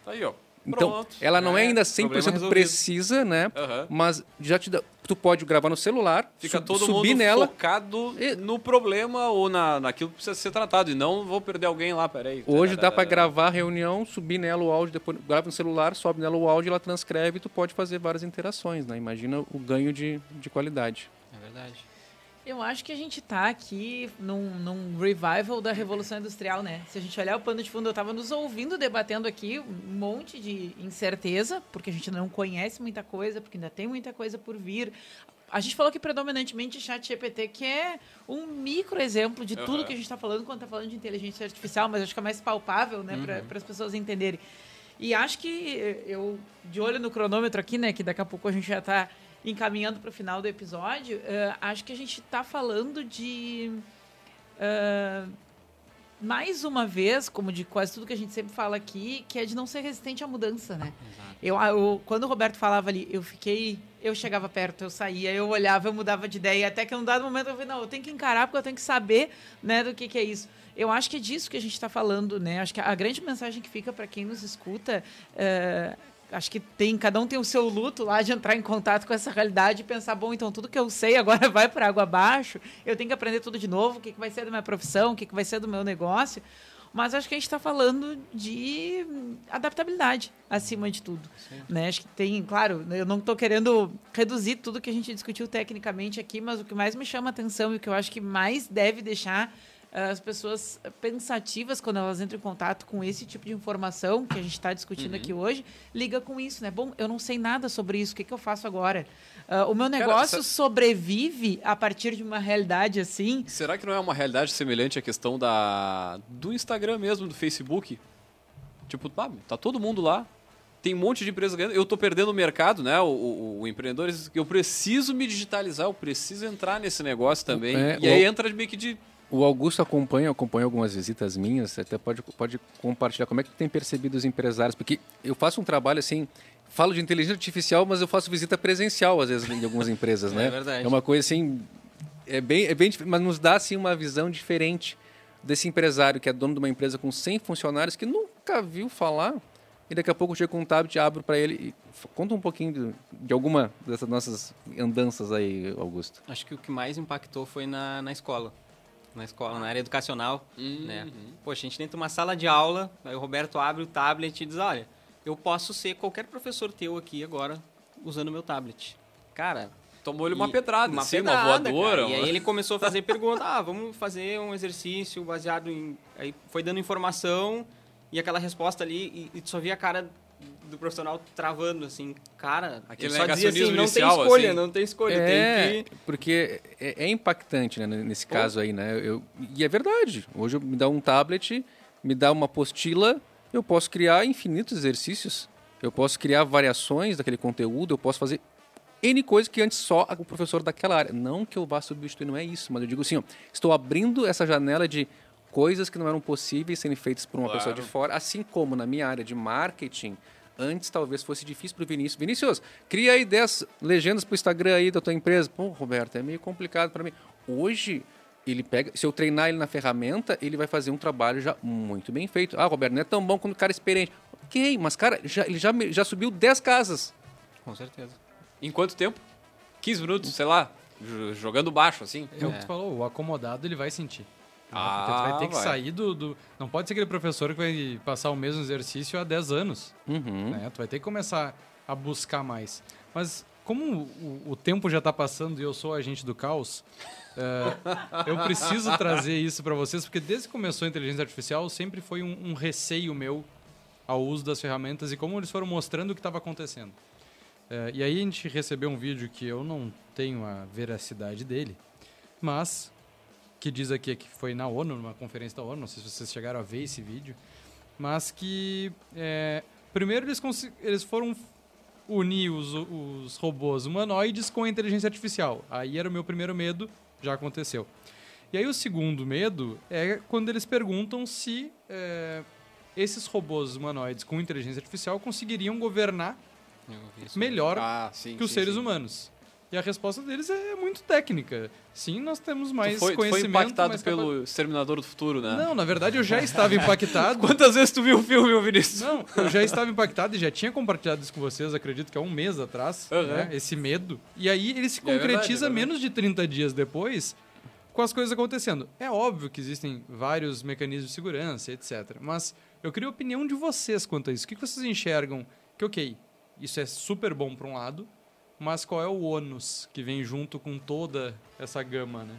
Tá aí ó então, Pronto. ela não é, é ainda 100% precisa, né? Uhum. Mas já te dá, tu pode gravar no celular, fica sub, todo subir mundo nela, focado e... no problema ou na, naquilo que precisa ser tratado e não vou perder alguém lá, peraí. Hoje dá para gravar a reunião, subir nela o áudio, depois grava no celular, sobe nela o áudio, ela transcreve e tu pode fazer várias interações, né? Imagina o ganho de, de qualidade. É verdade. Eu acho que a gente está aqui num, num, revival da Revolução Industrial, né? Se a gente olhar o pano de fundo, eu estava nos ouvindo, debatendo aqui um monte de incerteza, porque a gente não conhece muita coisa, porque ainda tem muita coisa por vir. A gente falou que predominantemente chat GPT, que é um micro exemplo de tudo uhum. que a gente está falando quando está falando de inteligência artificial, mas acho que é mais palpável, né, uhum. para as pessoas entenderem. E acho que eu, de olho no cronômetro aqui, né, que daqui a pouco a gente já está encaminhando para o final do episódio, uh, acho que a gente está falando de. Uh, mais uma vez, como de quase tudo que a gente sempre fala aqui, que é de não ser resistente à mudança, né? Eu, eu, quando o Roberto falava ali, eu fiquei. Eu chegava perto, eu saía, eu olhava, eu mudava de ideia, até que em um dado momento eu falei, não, eu tenho que encarar porque eu tenho que saber né, do que, que é isso. Eu acho que é disso que a gente está falando, né? Acho que a grande mensagem que fica para quem nos escuta. Uh, acho que tem cada um tem o seu luto lá de entrar em contato com essa realidade e pensar bom então tudo que eu sei agora vai para água abaixo eu tenho que aprender tudo de novo o que, que vai ser da minha profissão o que, que vai ser do meu negócio. Mas acho que a gente está falando de adaptabilidade acima de tudo né? Acho que tem claro eu não estou querendo reduzir tudo que a gente discutiu tecnicamente aqui mas o que mais me chama atenção e o que eu acho que mais deve deixar as pessoas pensativas, quando elas entram em contato com esse tipo de informação que a gente está discutindo uhum. aqui hoje, liga com isso, né? Bom, eu não sei nada sobre isso, o que, que eu faço agora? Uh, o meu negócio Cara, sobrevive a partir de uma realidade assim. Será que não é uma realidade semelhante à questão da do Instagram mesmo, do Facebook? Tipo, ah, tá todo mundo lá, tem um monte de empresas ganhando. Eu estou perdendo o mercado, né? O, o, o empreendedor, eu preciso me digitalizar, eu preciso entrar nesse negócio também. É, e aí entra meio que de o Augusto acompanha, acompanha algumas visitas minhas, até pode, pode compartilhar como é que tem percebido os empresários, porque eu faço um trabalho assim, falo de inteligência artificial, mas eu faço visita presencial às vezes em algumas empresas, né? É verdade. É uma coisa assim, é bem, é bem, mas nos dá assim uma visão diferente desse empresário que é dono de uma empresa com 100 funcionários que nunca viu falar e daqui a pouco eu chego com um tablet, abro para ele e conta um pouquinho de, de, alguma dessas nossas andanças aí, Augusto. Acho que o que mais impactou foi na, na escola na escola, na área educacional, uhum. né? Poxa, a gente dentro de uma sala de aula, aí o Roberto abre o tablet e diz, olha, eu posso ser qualquer professor teu aqui agora usando o meu tablet. Cara... Tomou-lhe uma pedrada, uma, sim, pedrada, uma voadora. E aí ele começou a fazer perguntas, ah, vamos fazer um exercício baseado em... Aí foi dando informação e aquela resposta ali, e, e só via a cara do profissional travando, assim, cara, Aquele só dizia assim, não inicial, tem escolha, assim. não tem escolha, é, tem que... porque é, é impactante, né, nesse caso aí, né, eu, e é verdade, hoje me dá um tablet, me dá uma apostila eu posso criar infinitos exercícios, eu posso criar variações daquele conteúdo, eu posso fazer N coisas que antes só o professor daquela área. Não que eu vá substituir, não é isso, mas eu digo assim, ó, estou abrindo essa janela de coisas que não eram possíveis serem feitas por uma Claro. pessoa de fora, assim como na minha área de marketing, antes talvez fosse difícil para o Vinícius. Vinícius, cria aí 10 legendas para o Instagram aí da tua empresa. Pô, Roberto, é meio complicado para mim. Hoje, ele pega, se eu treinar ele na ferramenta, ele vai fazer um trabalho já muito bem feito. Ah, Roberto, não é tão bom quanto o cara experiente. Ok, mas cara, já, ele já, já subiu 10 casas. Com certeza. Em quanto tempo? 15 minutos, sei lá, jogando baixo, assim. É o que tu falou, o acomodado ele vai sentir. Ah, Porque tu vai ter que vai. sair do, do- Não pode ser aquele professor que vai passar o mesmo exercício há 10 anos. Uhum. né? Tu vai ter que começar a buscar mais. Mas como o, o tempo já está passando e eu sou agente do caos, é, eu preciso trazer isso para vocês, porque desde que começou a inteligência artificial, sempre foi um, um receio meu ao uso das ferramentas e como eles foram mostrando o que estava acontecendo. É, e aí a gente recebeu um vídeo que eu não tenho a veracidade dele, mas que diz aqui que foi na ONU, numa conferência da ONU, não sei se vocês chegaram a ver esse vídeo, mas que é, primeiro eles, eles foram unir os, os robôs humanoides com a inteligência artificial. Aí era o meu primeiro medo, já aconteceu. E aí o segundo medo é quando eles perguntam se é, esses robôs humanoides com inteligência artificial conseguiriam governar melhor Ah, sim. que os sim, seres sim. humanos. E a resposta deles é muito técnica. Sim, nós temos mais Tu foi, tu foi conhecimento. impactado mais pelo Exterminador do Futuro, né? Não, na verdade eu já estava impactado. Quantas vezes tu viu o filme, Vinícius? Não, eu já estava impactado e já tinha compartilhado isso com vocês, acredito que há um mês atrás, Aham. né, esse medo. E aí ele se É verdade, concretiza é verdade. menos de 30 dias depois com as coisas acontecendo. É óbvio que existem vários mecanismos de segurança, etc. Mas eu queria a opinião de vocês quanto a isso. O que vocês enxergam? Que, ok, isso é super bom por um lado, mas qual é o ônus que vem junto com toda essa gama, né?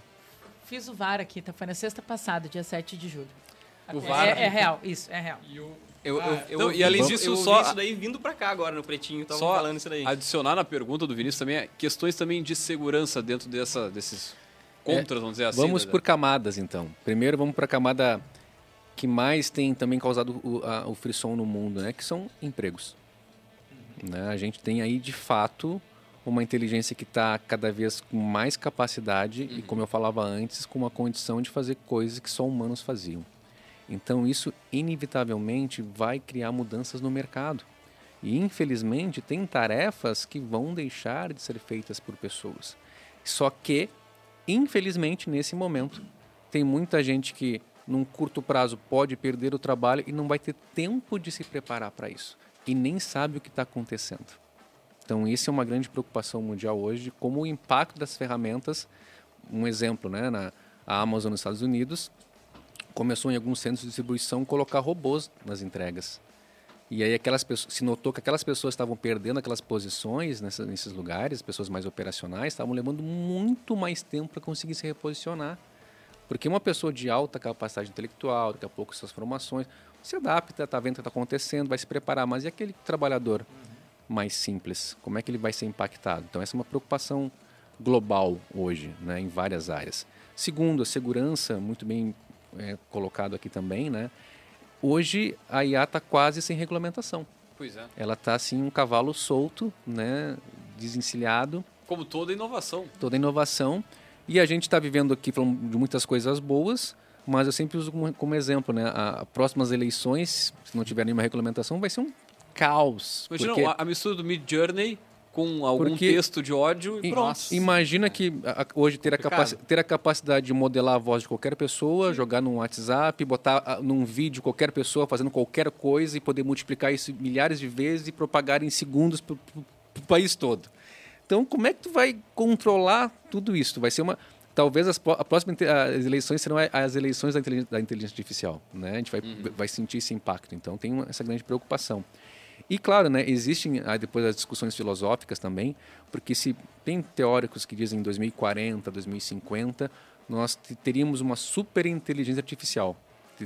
Fiz o VAR aqui, tá? Foi na sexta passada, dia 7 de julho. O É- VAR? É, é real, isso, é real. E o... Eu, eu, eu ouvi- e além eu- disso, eu só- isso daí vindo pra cá agora no Pretinho, tava Só falando isso daí. adicionar na pergunta do Vinícius também é questões também de segurança dentro dessa, desses contras, vamos dizer assim. Vamos né? por camadas, então. Primeiro, vamos para a camada que mais tem também causado o, a- o frisson no mundo, né? Que são empregos. Né? A gente tem aí, de fato, uma inteligência que está cada vez com mais capacidade e, como eu falava antes, com uma condição de fazer coisas que só humanos faziam. Então, isso, inevitavelmente, vai criar mudanças no mercado. E, infelizmente, tem tarefas que vão deixar de ser feitas por pessoas. Só que infelizmente, nesse momento, tem muita gente que, num curto prazo, pode perder o trabalho e não vai ter tempo de se preparar para isso. E nem sabe o que está acontecendo. Então, isso é uma grande preocupação mundial hoje, como o impacto das ferramentas, um exemplo, né, na a Amazon nos Estados Unidos, começou em alguns centros de distribuição colocar robôs nas entregas. E aí aquelas pessoas, se notou que aquelas pessoas estavam perdendo aquelas posições nessa, nesses lugares, pessoas mais operacionais, estavam levando muito mais tempo para conseguir se reposicionar. Porque uma pessoa de alta capacidade intelectual, daqui a pouco suas formações, se adapta, está vendo o que está acontecendo, vai se preparar. Mas e aquele trabalhador mais simples? Como é que ele vai ser impactado? Então essa é uma preocupação global hoje, né, em várias áreas. Segundo, a segurança, muito bem é, colocado aqui também, né? Hoje a IA está quase sem regulamentação. Pois é. Ela está assim um cavalo solto, né, desencilhado, Como toda inovação. toda inovação. E a gente está vivendo aqui falando de muitas coisas boas, mas eu sempre uso como, como exemplo, né, a, a próximas eleições, se não tiver nenhuma regulamentação, vai ser um caos. Imagina porque- a, a mistura do Mid Journey com algum Porque- texto de ódio e I- pronto. Imagina que a- a- hoje ter a, ter a capacidade de modelar a voz de qualquer pessoa, jogar num WhatsApp, botar ah, num vídeo qualquer pessoa fazendo qualquer coisa e poder multiplicar isso milhares de vezes e propagar em segundos para o país todo. Então, como é que tu vai controlar tudo isso? Vai ser uma talvez as, a próxima as eleições serão a- as eleições da inteligência, da inteligência artificial, né? A gente vai, vai sentir esse impacto. Então, tem uma- essa grande preocupação. E claro, né, existem ah, depois as discussões filosóficas também, porque se tem teóricos que dizem em 2040, 2050, nós te- teríamos uma super inteligência artificial.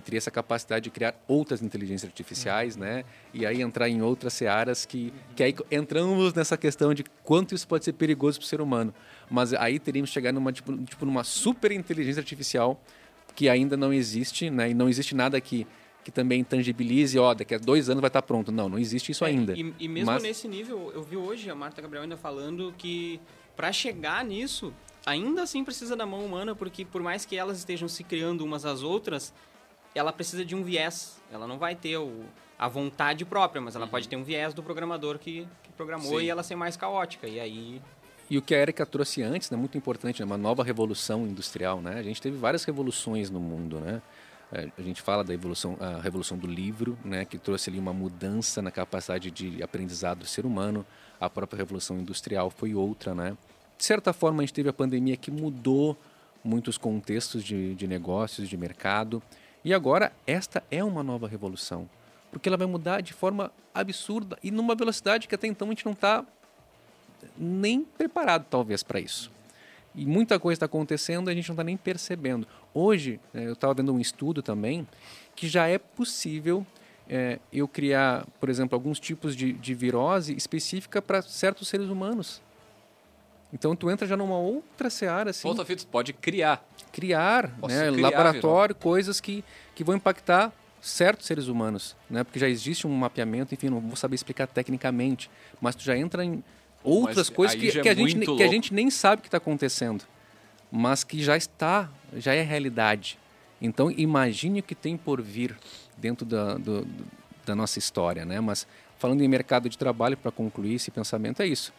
Teria essa capacidade de criar outras inteligências artificiais, né? E aí entrar em outras searas que, que aí entramos nessa questão de quanto isso pode ser perigoso para o ser humano. Mas aí teríamos que chegar numa, tipo, tipo, numa super inteligência artificial que ainda não existe, né? E não existe nada que que também tangibilize, ó, daqui a dois anos vai estar pronto. Não, não existe isso É, ainda. E, e mesmo Mas- nesse nível, eu vi hoje a Marta Gabriel ainda falando que para chegar nisso, ainda assim precisa da mão humana, porque por mais que elas estejam se criando umas às outras, ela precisa de um viés. Ela não vai ter o, a vontade própria, mas ela pode ter um viés do programador que, que programou Sim. e ela ser mais caótica. E aí E o que a Erika trouxe antes, né, muito importante, né, uma nova revolução industrial, né? A gente teve várias revoluções no mundo, né? É, A gente fala da evolução, a revolução do livro, né, que trouxe ali uma mudança na capacidade de aprendizado do ser humano. A própria revolução industrial foi outra, né? De certa forma, a gente teve a pandemia que mudou muitos contextos de, de negócios, de mercado. E agora, esta é uma nova revolução. Porque ela vai mudar de forma absurda e numa velocidade que até então a gente não está nem preparado, talvez, para isso. E muita coisa está acontecendo e a gente não está nem percebendo. Hoje, eh, eu estava vendo um estudo também que já é possível eh, eu criar, por exemplo, alguns tipos de, de virose específica para certos seres humanos. Então, tu entra já numa outra seara, assim, Volta fita, pode criar. criar, Posso né, criar laboratório, coisas que, que vão impactar certos seres humanos, né? Porque já existe um mapeamento, enfim, não vou saber explicar tecnicamente, mas tu já entra em outras Mas coisas que, já é que a gente, que a louco. gente nem sabe que está acontecendo, mas que já está, já é realidade. Então, imagine o que tem por vir dentro da, do- da nossa história, né? Mas falando em mercado de trabalho, para concluir esse pensamento, é isso.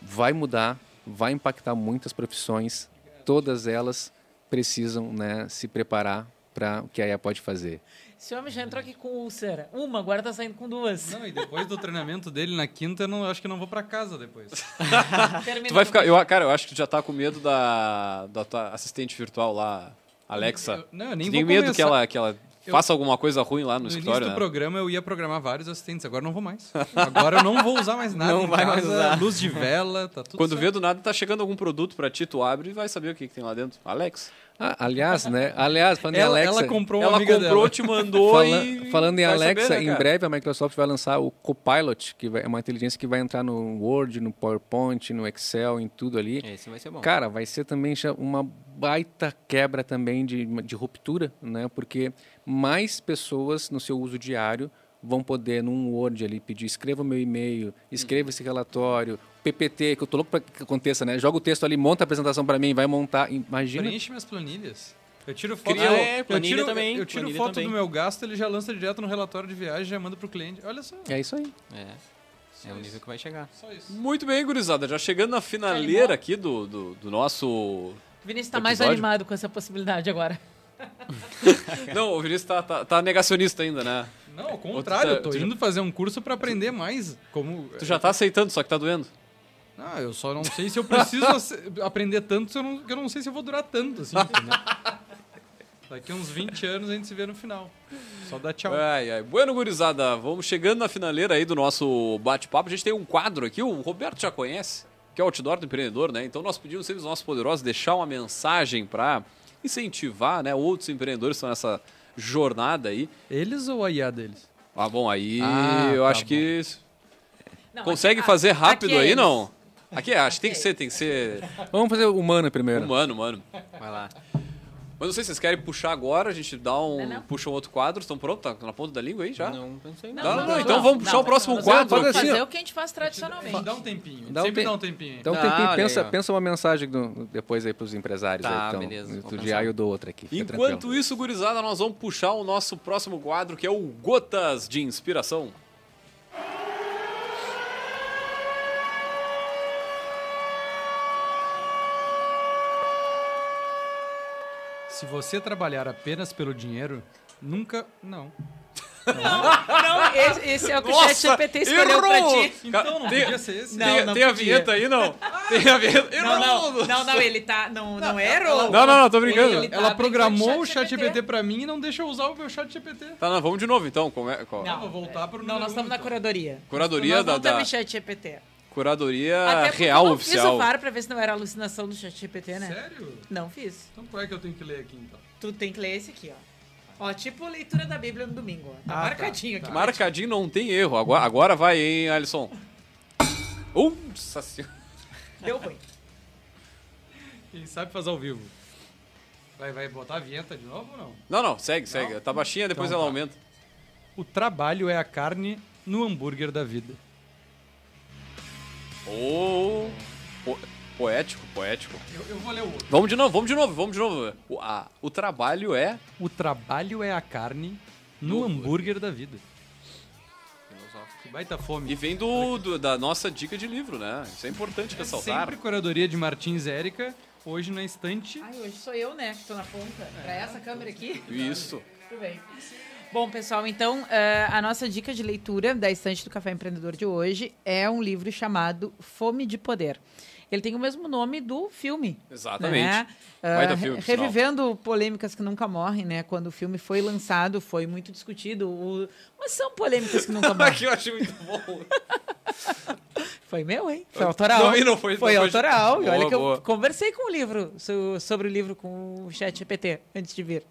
Vai mudar, vai impactar muitas profissões, todas elas precisam né, se preparar para o que a IA pode fazer. Esse homem já entrou aqui com úlcera. Uma, agora tá saindo com duas. Não, e depois do treinamento dele na quinta, eu não, acho que não vou pra casa depois. Tu vai ficar. Eu, cara, eu acho que tu já tá com medo da, da tua assistente virtual lá, Alexa. Eu- não, eu nem Tu tem vou medo começar. que ela, que ela Eu- faça alguma coisa ruim lá no, No início escritório, do né? programa eu ia programar vários assistentes, agora não vou mais. Agora eu não vou usar mais nada Não em vai casa, mais usar. luz de vela, tá tudo Quando certo. vê do nada tá chegando algum produto pra ti, tu abre e vai saber o que, que tem lá dentro. Alex. Ah, aliás, né? Aliás, falando em Ela, Alexa, ela comprou uma ela amiga comprou, dela. te mandou fala- e. falando em vai Alexa, saber, né, em breve a Microsoft vai lançar o Copilot, que vai- é uma inteligência que vai entrar no Word, no PowerPoint, no Excel, em tudo ali. esse vai ser bom. Cara, vai ser também uma baita quebra também de, de ruptura, né? Porque mais pessoas no seu uso diário vão poder num Word ali pedir escreva o meu e-mail, escreva esse relatório, PPT, que eu tô louco para que aconteça, né? Joga o texto ali, monta a apresentação para mim, vai montar, imagina. Preenche minhas planilhas. Eu tiro foto, Cria- eu, é, eu planilha tiro, também, eu tiro foto também. do meu gasto, ele já lança direto no relatório de viagem, já manda pro cliente. Olha só, É isso aí. É, é o nível que vai chegar. só isso. Muito bem, gurizada. Já chegando na finaleira aqui do, do, do nosso. Vinícius tá mais animado com essa possibilidade agora. Não, o Vinícius tá, tá, tá negacionista ainda, né? Não, ao contrário, tá- eu tô indo fazer um curso pra aprender mais. Como... Tu já tá aceitando, só que tá doendo. Não, eu só não sei se eu preciso aprender tanto, se eu não, que eu não sei se eu vou durar tanto, assim? Daqui uns 20 anos a gente se vê no final. Só dá tchau. Ai, ai. Bueno, gurizada, vamos chegando na finaleira aí do nosso bate-papo. A gente tem um quadro aqui, o Roberto já conhece, que é o Outdoor do Empreendedor, né? Então nós pedimos sempre aos nossos poderosos deixar uma mensagem para incentivar, né, outros empreendedores que estão nessa jornada aí. Eles ou a IA deles? Ah, bom, aí Ah, eu tá acho bom. que Não, consegue aqui- fazer aqui rápido é aí, eles. não? Aqui, é, acho que tem que ser, tem que ser Vamos fazer o humano primeiro. humano, mano. Vai lá. Mas não sei se vocês querem puxar agora, a gente dá um, Não, não. puxa um outro quadro. Estão prontos? Tá na ponta da língua aí já? Não pensei Não, Não, não, não, não, então vamos não, puxar o próximo quadro. Vamos Faz assim, fazer o que a gente faz tradicionalmente. Dá um tempinho. Dá um Sempre te- dá um tempinho. Então, Ah, tempinho, olha pensa, pensa uma mensagem do- depois aí pros empresários. Tá, aí, então, beleza, Do dia e eu dou outra aqui. fica Enquanto tranquilo. isso, gurizada, nós vamos puxar o nosso próximo quadro, que é o Gotas de Inspiração. Se você trabalhar apenas pelo dinheiro, nunca. Não. Não, esse, esse é o que o Nossa, ChatGPT escolheu pra errou! ti. Então não Tem- podia ser esse. Não, tem não tem a vinheta aí, não? Tem a vinheta. Não, Errou! não, não, não, ele tá. Não, não errou. Não, não, não, tô brincando. Ele tá Ela brincando programou o chat. GPT pra mim e não deixa eu usar o meu chat GPT. Tá, não, vamos de novo então. Como é, qual- Eu vou voltar pro Não, nós estamos um, na então. curadoria. Curadoria nós da- não da- temos chat GPT. Curadoria Até real eu não oficial. fiz o VAR pra ver se não era alucinação do chat GPT, né? Sério? Não fiz. Então qual é que eu tenho que ler aqui então? Tu tem que ler esse aqui, ó. Ó, tipo leitura da Bíblia no domingo. ó. Tá Ah, tá, marcadinho aqui. Marcadinho não tem erro. Agora, agora vai, hein, Alisson? Nossa senhora. Deu ruim. Quem sabe faz ao vivo. Vai, vai botar a vinheta de novo ou não? Não, não, segue, segue. Tá baixinha, depois Então ela tá. aumenta. O trabalho é a carne no hambúrguer da vida. Ô, po- poético, poético. Eu, eu vou ler o outro. Vamos de novo, vamos de novo, vamos de novo. O, a- o trabalho é. O trabalho é a carne no No hambúrguer da vida. Que baita fome. E vem do, do- da nossa dica de livro, né? Isso é importante É ressaltar. sempre curadoria de Martins Érica. Hoje na estante. Ai, hoje sou eu, né, que tô na ponta. Pra essa câmera aqui. Isso. Tudo bem. Bom, pessoal, então eh, a nossa dica de leitura da estante do Café Empreendedor de hoje é um livro chamado Fome de Poder. Ele tem o mesmo nome do filme. Exatamente. Né? Ah, filme, sinal. revivendo polêmicas que nunca morrem, né? Quando o filme foi lançado, foi muito discutido. O... Mas são polêmicas que nunca morrem. que eu achei muito bom. Foi meu, hein? Foi autoral. Não, não foi- Foi não foi- autoral. E Boa, olha que boa. eu conversei com o livro, so- sobre o livro com o chat GPT, antes de vir.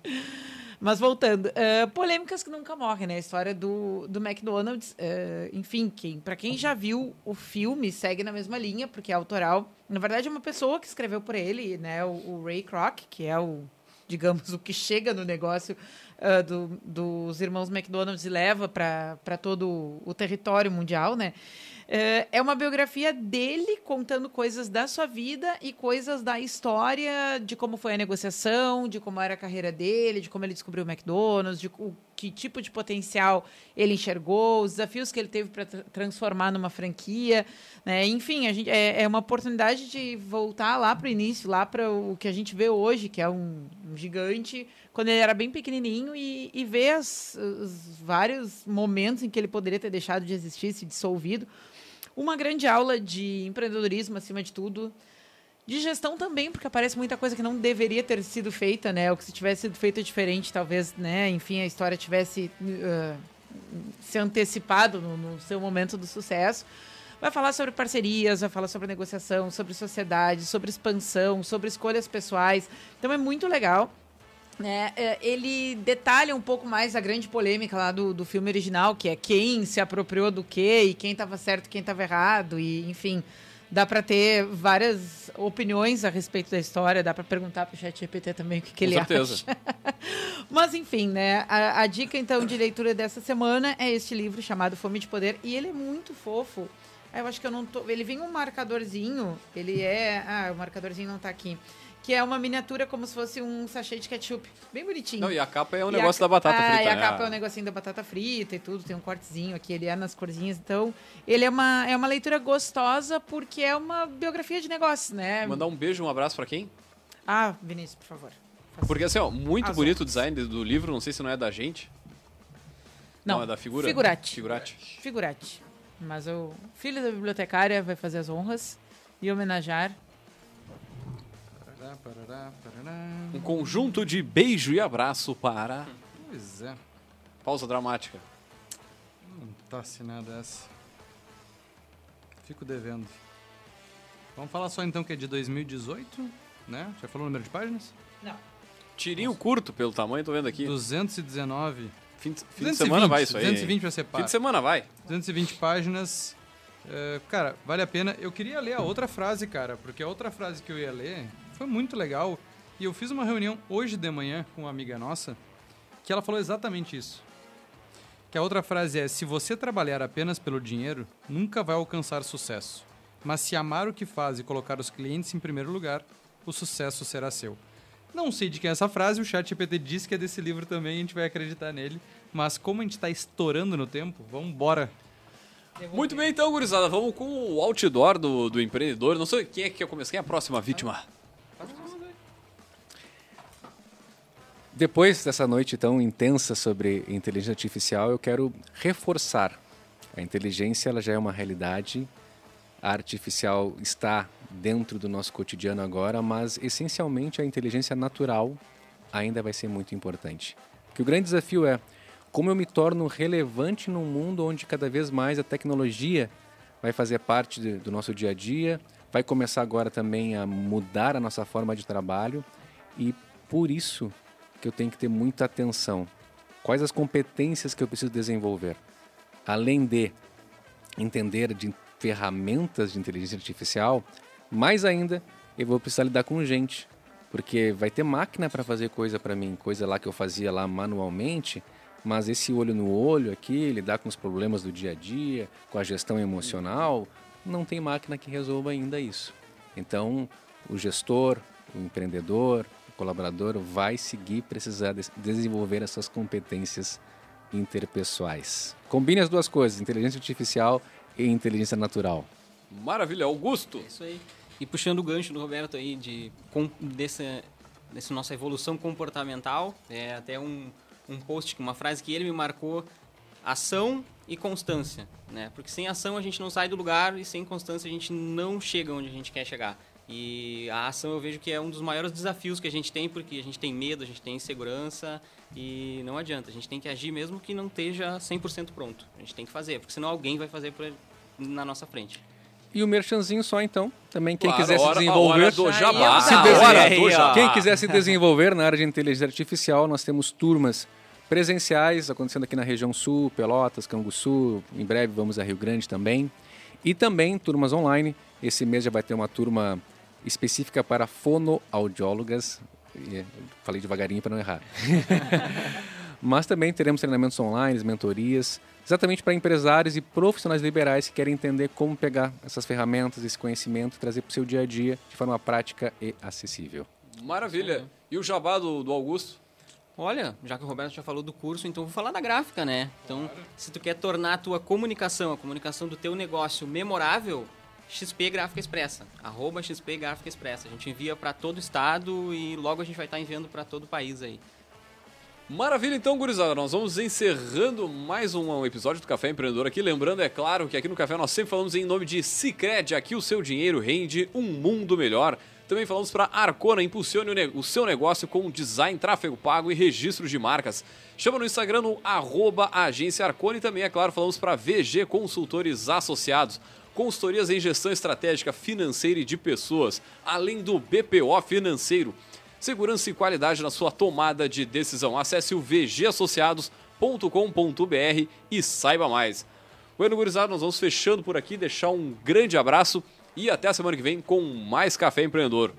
Mas voltando, eh, polêmicas que nunca morrem, né? A história do, do McDonald's, eh, enfim, quem, para quem já viu o filme, segue na mesma linha, porque é autoral. Na verdade, é uma pessoa que escreveu por ele, né? O, o Ray Kroc, que é o, digamos, o que chega no negócio ah, do- dos irmãos McDonald's e leva para todo o território mundial, né? Eh, É uma biografia dele contando coisas da sua vida e coisas da história, de como foi a negociação, de como era a carreira dele, de como ele descobriu o McDonald's, de o, que tipo de potencial ele enxergou, os desafios que ele teve para transformar numa franquia. Né? Enfim, a gente, é, é uma oportunidade de voltar lá para o início, lá para o que a gente vê hoje, que é um, um gigante, quando ele era bem pequenininho, e, e ver os vários momentos em que ele poderia ter deixado de existir, se dissolvido uma grande aula de empreendedorismo acima de tudo. De gestão também, porque aparece muita coisa que não deveria ter sido feita, né? Ou que se tivesse sido feita diferente, talvez, né? Enfim, a história tivesse uh, se antecipado no, no seu momento do sucesso. Vai falar sobre parcerias, vai falar sobre negociação, sobre sociedade, sobre expansão, sobre escolhas pessoais. Então é muito legal. Né? É, ele detalha um pouco mais a grande polêmica lá do, do filme original, que é quem se apropriou do quê e quem estava certo e quem estava errado, e enfim, dá para ter várias opiniões a respeito da história, dá para perguntar pro chat GPT também o que, que ele certeza. acha. Mas enfim, né? A, a dica então de leitura dessa semana é este livro chamado Fome de Poder e ele é muito fofo. Eu acho que eu não tô. Ele vem um marcadorzinho. Ele é. Ah, o marcadorzinho não tá aqui. Que é uma miniatura como se fosse um sachê de ketchup. Bem bonitinho. Não, e a capa é o E negócio a- da batata ah, frita. E a né? capa é o negocinho da batata frita e tudo, tem um cortezinho aqui, ele é nas corzinhas. Então, ele é uma, é uma leitura gostosa porque é uma biografia de negócios, né? Mandar um beijo, um abraço pra quem? Ah, Vinícius, por favor. Porque assim, ó, muito As bonito o honras. design do livro, não sei se não é da gente. Não, é da figura? Figurati. Figurati. Figurati. Mas o filho da bibliotecária vai fazer as honras e homenagear. Parará, parará, parará. Um conjunto de beijo e abraço para. Pois é. Pausa dramática. Não tá assinada essa. Fico devendo. Vamos falar só então que é de 2018, né? Já falou o número de páginas? Não. Tirinho curto pelo tamanho, tô vendo aqui. 219. Fim, de- fim de 220, semana vai isso aí. 220 pra ser Fim par. de semana vai. 220 páginas. É, cara, vale a pena. Eu queria ler a outra frase, cara, porque a outra frase que eu ia ler foi muito legal. E eu fiz uma reunião hoje de manhã com uma amiga nossa que ela falou exatamente isso. Que a outra frase é: se você trabalhar apenas pelo dinheiro, nunca vai alcançar sucesso. Mas se amar o que faz e colocar os clientes em primeiro lugar, o sucesso será seu. Não sei de quem é essa frase, o chat GPT diz que é desse livro também, a gente vai acreditar nele. Mas como a gente está estourando no tempo, vamos embora. Muito bem, então, gurizada. Vamos com o outdoor do, do empreendedor. Não sei quem é que quer começar. Quem é a próxima vítima? Depois dessa noite tão intensa sobre inteligência artificial, eu quero reforçar. A inteligência ela já é uma realidade. A artificial está dentro do nosso cotidiano agora, mas essencialmente a inteligência natural ainda vai ser muito importante. Que o grande desafio é como eu me torno relevante num mundo onde cada vez mais a tecnologia vai fazer parte de- do nosso dia a dia, vai começar agora também a mudar a nossa forma de trabalho e por isso que eu tenho que ter muita atenção. Quais as competências que eu preciso desenvolver? Além de entender de ferramentas de inteligência artificial, mais ainda eu vou precisar lidar com gente, porque vai ter máquina para fazer coisa para mim, coisa lá que eu fazia lá manualmente, mas esse olho no olho aqui, lidar com os problemas do dia a dia, com a gestão emocional, não tem máquina que resolva ainda isso. Então, o gestor, o empreendedor, colaborador vai seguir precisar de desenvolver essas competências interpessoais. Combine as duas coisas, inteligência artificial e inteligência natural. Maravilha, Augusto. É isso aí. E puxando o gancho do Roberto aí de com, dessa, dessa nossa evolução comportamental, é até um, um post, uma frase que ele me marcou, ação e constância, né? Porque sem ação a gente não sai do lugar e sem constância a gente não chega onde a gente quer chegar. E a ação eu vejo que é um dos maiores desafios que a gente tem, porque a gente tem medo, a gente tem insegurança e não adianta. A gente tem que agir mesmo que não esteja 100% pronto. A gente tem que fazer, porque senão alguém vai fazer na nossa frente. E o merchanzinho só então, também quem Claro, quiser hora- se desenvolver, a hora do jabá. Se a desenvolver. quem quiser se desenvolver na área de inteligência artificial, nós temos turmas presenciais acontecendo aqui na região sul, Pelotas, Canguçu, em breve vamos a Rio Grande também. E também turmas online. Esse mês já vai ter uma turma específica para fonoaudiólogas. E, é, Falei devagarinho para não errar. Mas também teremos treinamentos online, mentorias, exatamente para empresários e profissionais liberais que querem entender como pegar essas ferramentas, esse conhecimento e trazer para o seu dia a dia de forma prática e acessível. Maravilha. E o jabá do, do Augusto? Olha, já que o Roberto já falou do curso, então vou falar da gráfica, né? Então, se tu quer tornar a tua comunicação, a comunicação do teu negócio memorável, XP Gráfica Expressa, arroba XP Gráfica Expressa. A gente envia para todo o estado e logo a gente vai estar enviando para todo o país aí. Maravilha, então, gurizada. Nós vamos encerrando mais um episódio do Café Empreendedor aqui. Lembrando, é claro, que aqui no Café nós sempre falamos em nome de Cicred. Aqui o seu dinheiro rende um mundo melhor. Também falamos para Arcona, impulsione o, o seu negócio com design, tráfego pago e registro de marcas. Chama no Instagram no arroba agência Arcona e também, é claro, falamos para VG Consultores Associados. Consultorias em gestão estratégica financeira e de pessoas, além do BPO financeiro segurança e qualidade na sua tomada de decisão. Acesse o vgassociados.com.br e saiba mais. Bueno, gurizada, nós vamos fechando por aqui, deixar um grande abraço e até a semana que vem com mais Café Empreendedor.